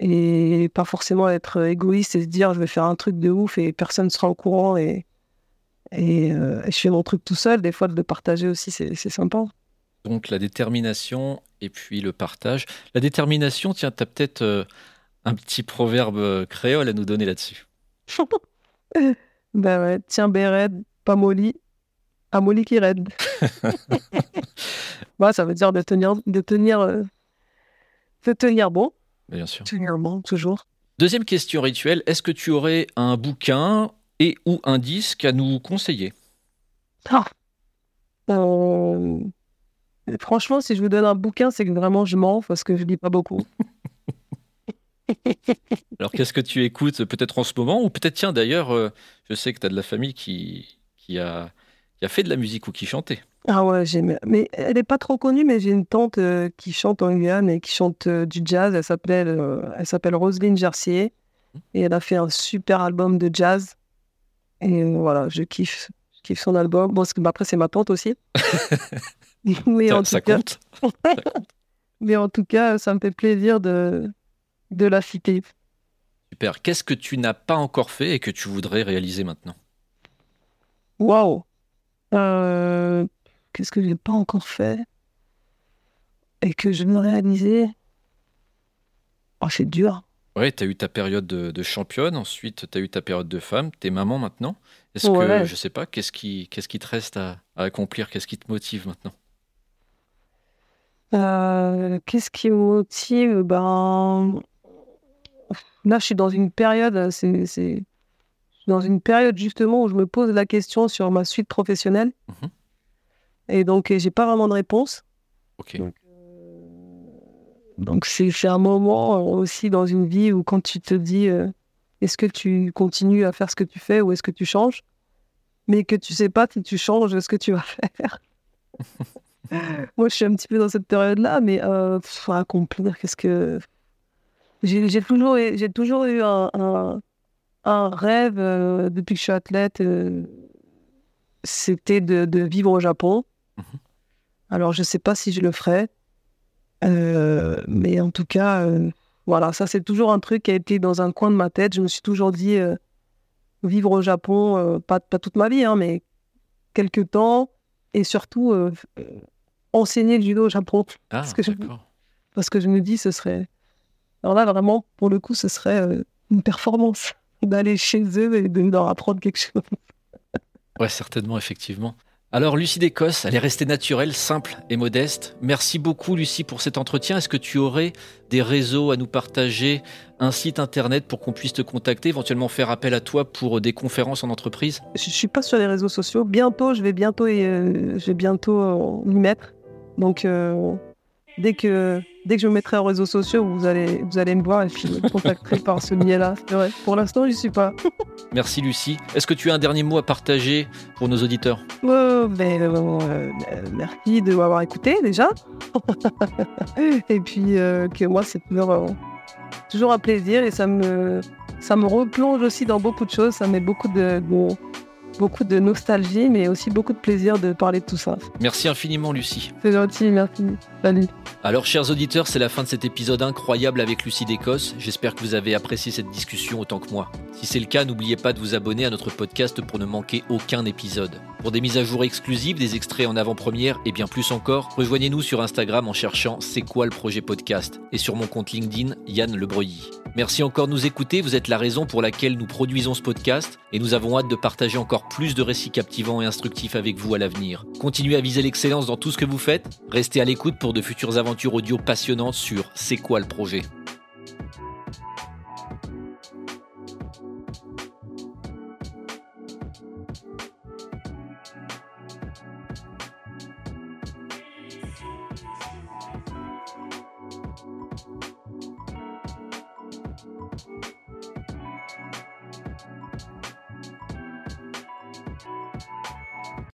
et pas forcément être égoïste et se dire je vais faire un truc de ouf et personne ne sera au courant et, et, euh, et je fais mon truc tout seul. Des fois, de le partager aussi, c'est sympa. Donc la détermination et puis le partage. La détermination, tiens, tu as peut-être un petit proverbe créole à nous donner là-dessus. ben ouais, tiens, Béred, pas molly, à molly qui raide. bah, ça veut dire de tenir, de tenir, euh, de tenir bon. Bien sûr. Tenir bon, toujours. Deuxième question rituelle, est-ce que tu aurais un bouquin et ou un disque à nous conseiller? Ah. Euh, Franchement, si je vous donne un bouquin, c'est que vraiment je mens parce que je lis pas beaucoup. Alors qu'est-ce que tu écoutes peut-être en ce moment ou peut-être tiens d'ailleurs, euh, je sais que tu as de la famille qui, qui, a, qui a fait de la musique ou qui chantait. Ah ouais, j'aime. Mais elle n'est pas trop connue, mais j'ai une tante euh, qui chante en Guyane et qui chante euh, du jazz. Elle s'appelle, elle s'appelle Roselyne Gercier et elle a fait un super album de jazz. Et voilà, je kiffe, je kiffe son album. Bon, parce que, bah, après c'est ma tante aussi. Ça, en ça tout cas, compte mais en tout cas, ça me fait plaisir de de la citer. Super. Qu'est-ce que tu n'as pas encore fait et que tu voudrais réaliser maintenant? Waouh. Euh, Qu'est-ce que j'ai pas encore fait et que je veux réaliser? Oh, c'est dur. Ouais, tu as eu ta période de, de championne, ensuite tu as eu ta période de femme, t'es maman maintenant. Est-ce Ouais. que, je sais pas, qu'est-ce qui, qu'est-ce qui te reste à, à accomplir? Qu'est-ce qui te motive maintenant? Euh, Qu'est-ce qui me motive? Ben, là, je suis dans une période, c'est, c'est- dans une période justement où je me pose la question sur ma suite professionnelle. Mhm. Et donc, euh, j'ai pas vraiment de réponse. Ok. Donc, Donc, c'est un moment euh, aussi dans une vie où quand tu te dis euh, est-ce que tu continues à faire ce que tu fais ou est-ce que tu changes? Mais que tu sais pas si tu changes ce que tu vas faire. Moi, je suis un petit peu dans cette période-là, mais euh, à accomplir, qu'est-ce que. J'ai toujours, eu- j'ai toujours eu un, un, un rêve euh, depuis que je suis athlète. euh, C'était de, de vivre au Japon. Mhm. Alors, je sais pas si je le ferai. Euh, mais en tout cas, voilà, ça c'est toujours un truc qui a été dans un coin de ma tête. Je me suis toujours dit vivre au Japon, pas, pas toute ma vie, hein, mais quelques temps, et surtout enseigner le judo au Japon, Ah, Parce que je- d'accord. parce que je me dis ce serait, alors là vraiment pour le coup, ce serait euh, une performance d'aller chez eux et de leur apprendre quelque chose. Ouais, certainement, effectivement. Alors, Lucie d'Écosse, elle est restée naturelle, simple et modeste. Merci beaucoup, Lucie, pour cet entretien. Est-ce que tu aurais des réseaux à nous partager, un site internet pour qu'on puisse te contacter, éventuellement faire appel à toi pour des conférences en entreprise? Je, je suis pas sur les réseaux sociaux. Bientôt, je vais bientôt, euh, je vais bientôt euh, m'y mettre. Donc euh, dès que dès que je me mettrai en réseaux sociaux, vous allez vous allez me voir et puis me contacter par ce biais-là. C'est vrai. Pour l'instant, j'y suis pas. Merci, Lucie. Est-ce que tu as un dernier mot à partager pour nos auditeurs? Oh, ben, euh, euh, merci de m'avoir écouté déjà. et puis euh, que moi, c'est toujours, euh, toujours un plaisir et ça me, ça me replonge aussi dans beaucoup de choses. Ça met beaucoup de, de- beaucoup de nostalgie, mais aussi beaucoup de plaisir de parler de tout ça. Merci infiniment, Lucie. C'est gentil, merci. Salut. Alors, chers auditeurs, c'est la fin de cet épisode incroyable avec Lucie d'Écosse. J'espère que vous avez apprécié cette discussion autant que moi. Si c'est le cas, n'oubliez pas de vous abonner à notre podcast pour ne manquer aucun épisode. Pour des mises à jour exclusives, des extraits en avant-première et bien plus encore, rejoignez-nous sur Instagram en cherchant C'est quoi le projet podcast? et sur mon compte LinkedIn Yann Lebreuilly. Merci encore de nous écouter, vous êtes la raison pour laquelle nous produisons ce podcast et nous avons hâte de partager encore plus de récits captivants et instructifs avec vous à l'avenir. Continuez à viser l'excellence dans tout ce que vous faites, restez à l'écoute pour de futures aventures audio passionnantes sur C'est quoi le projet?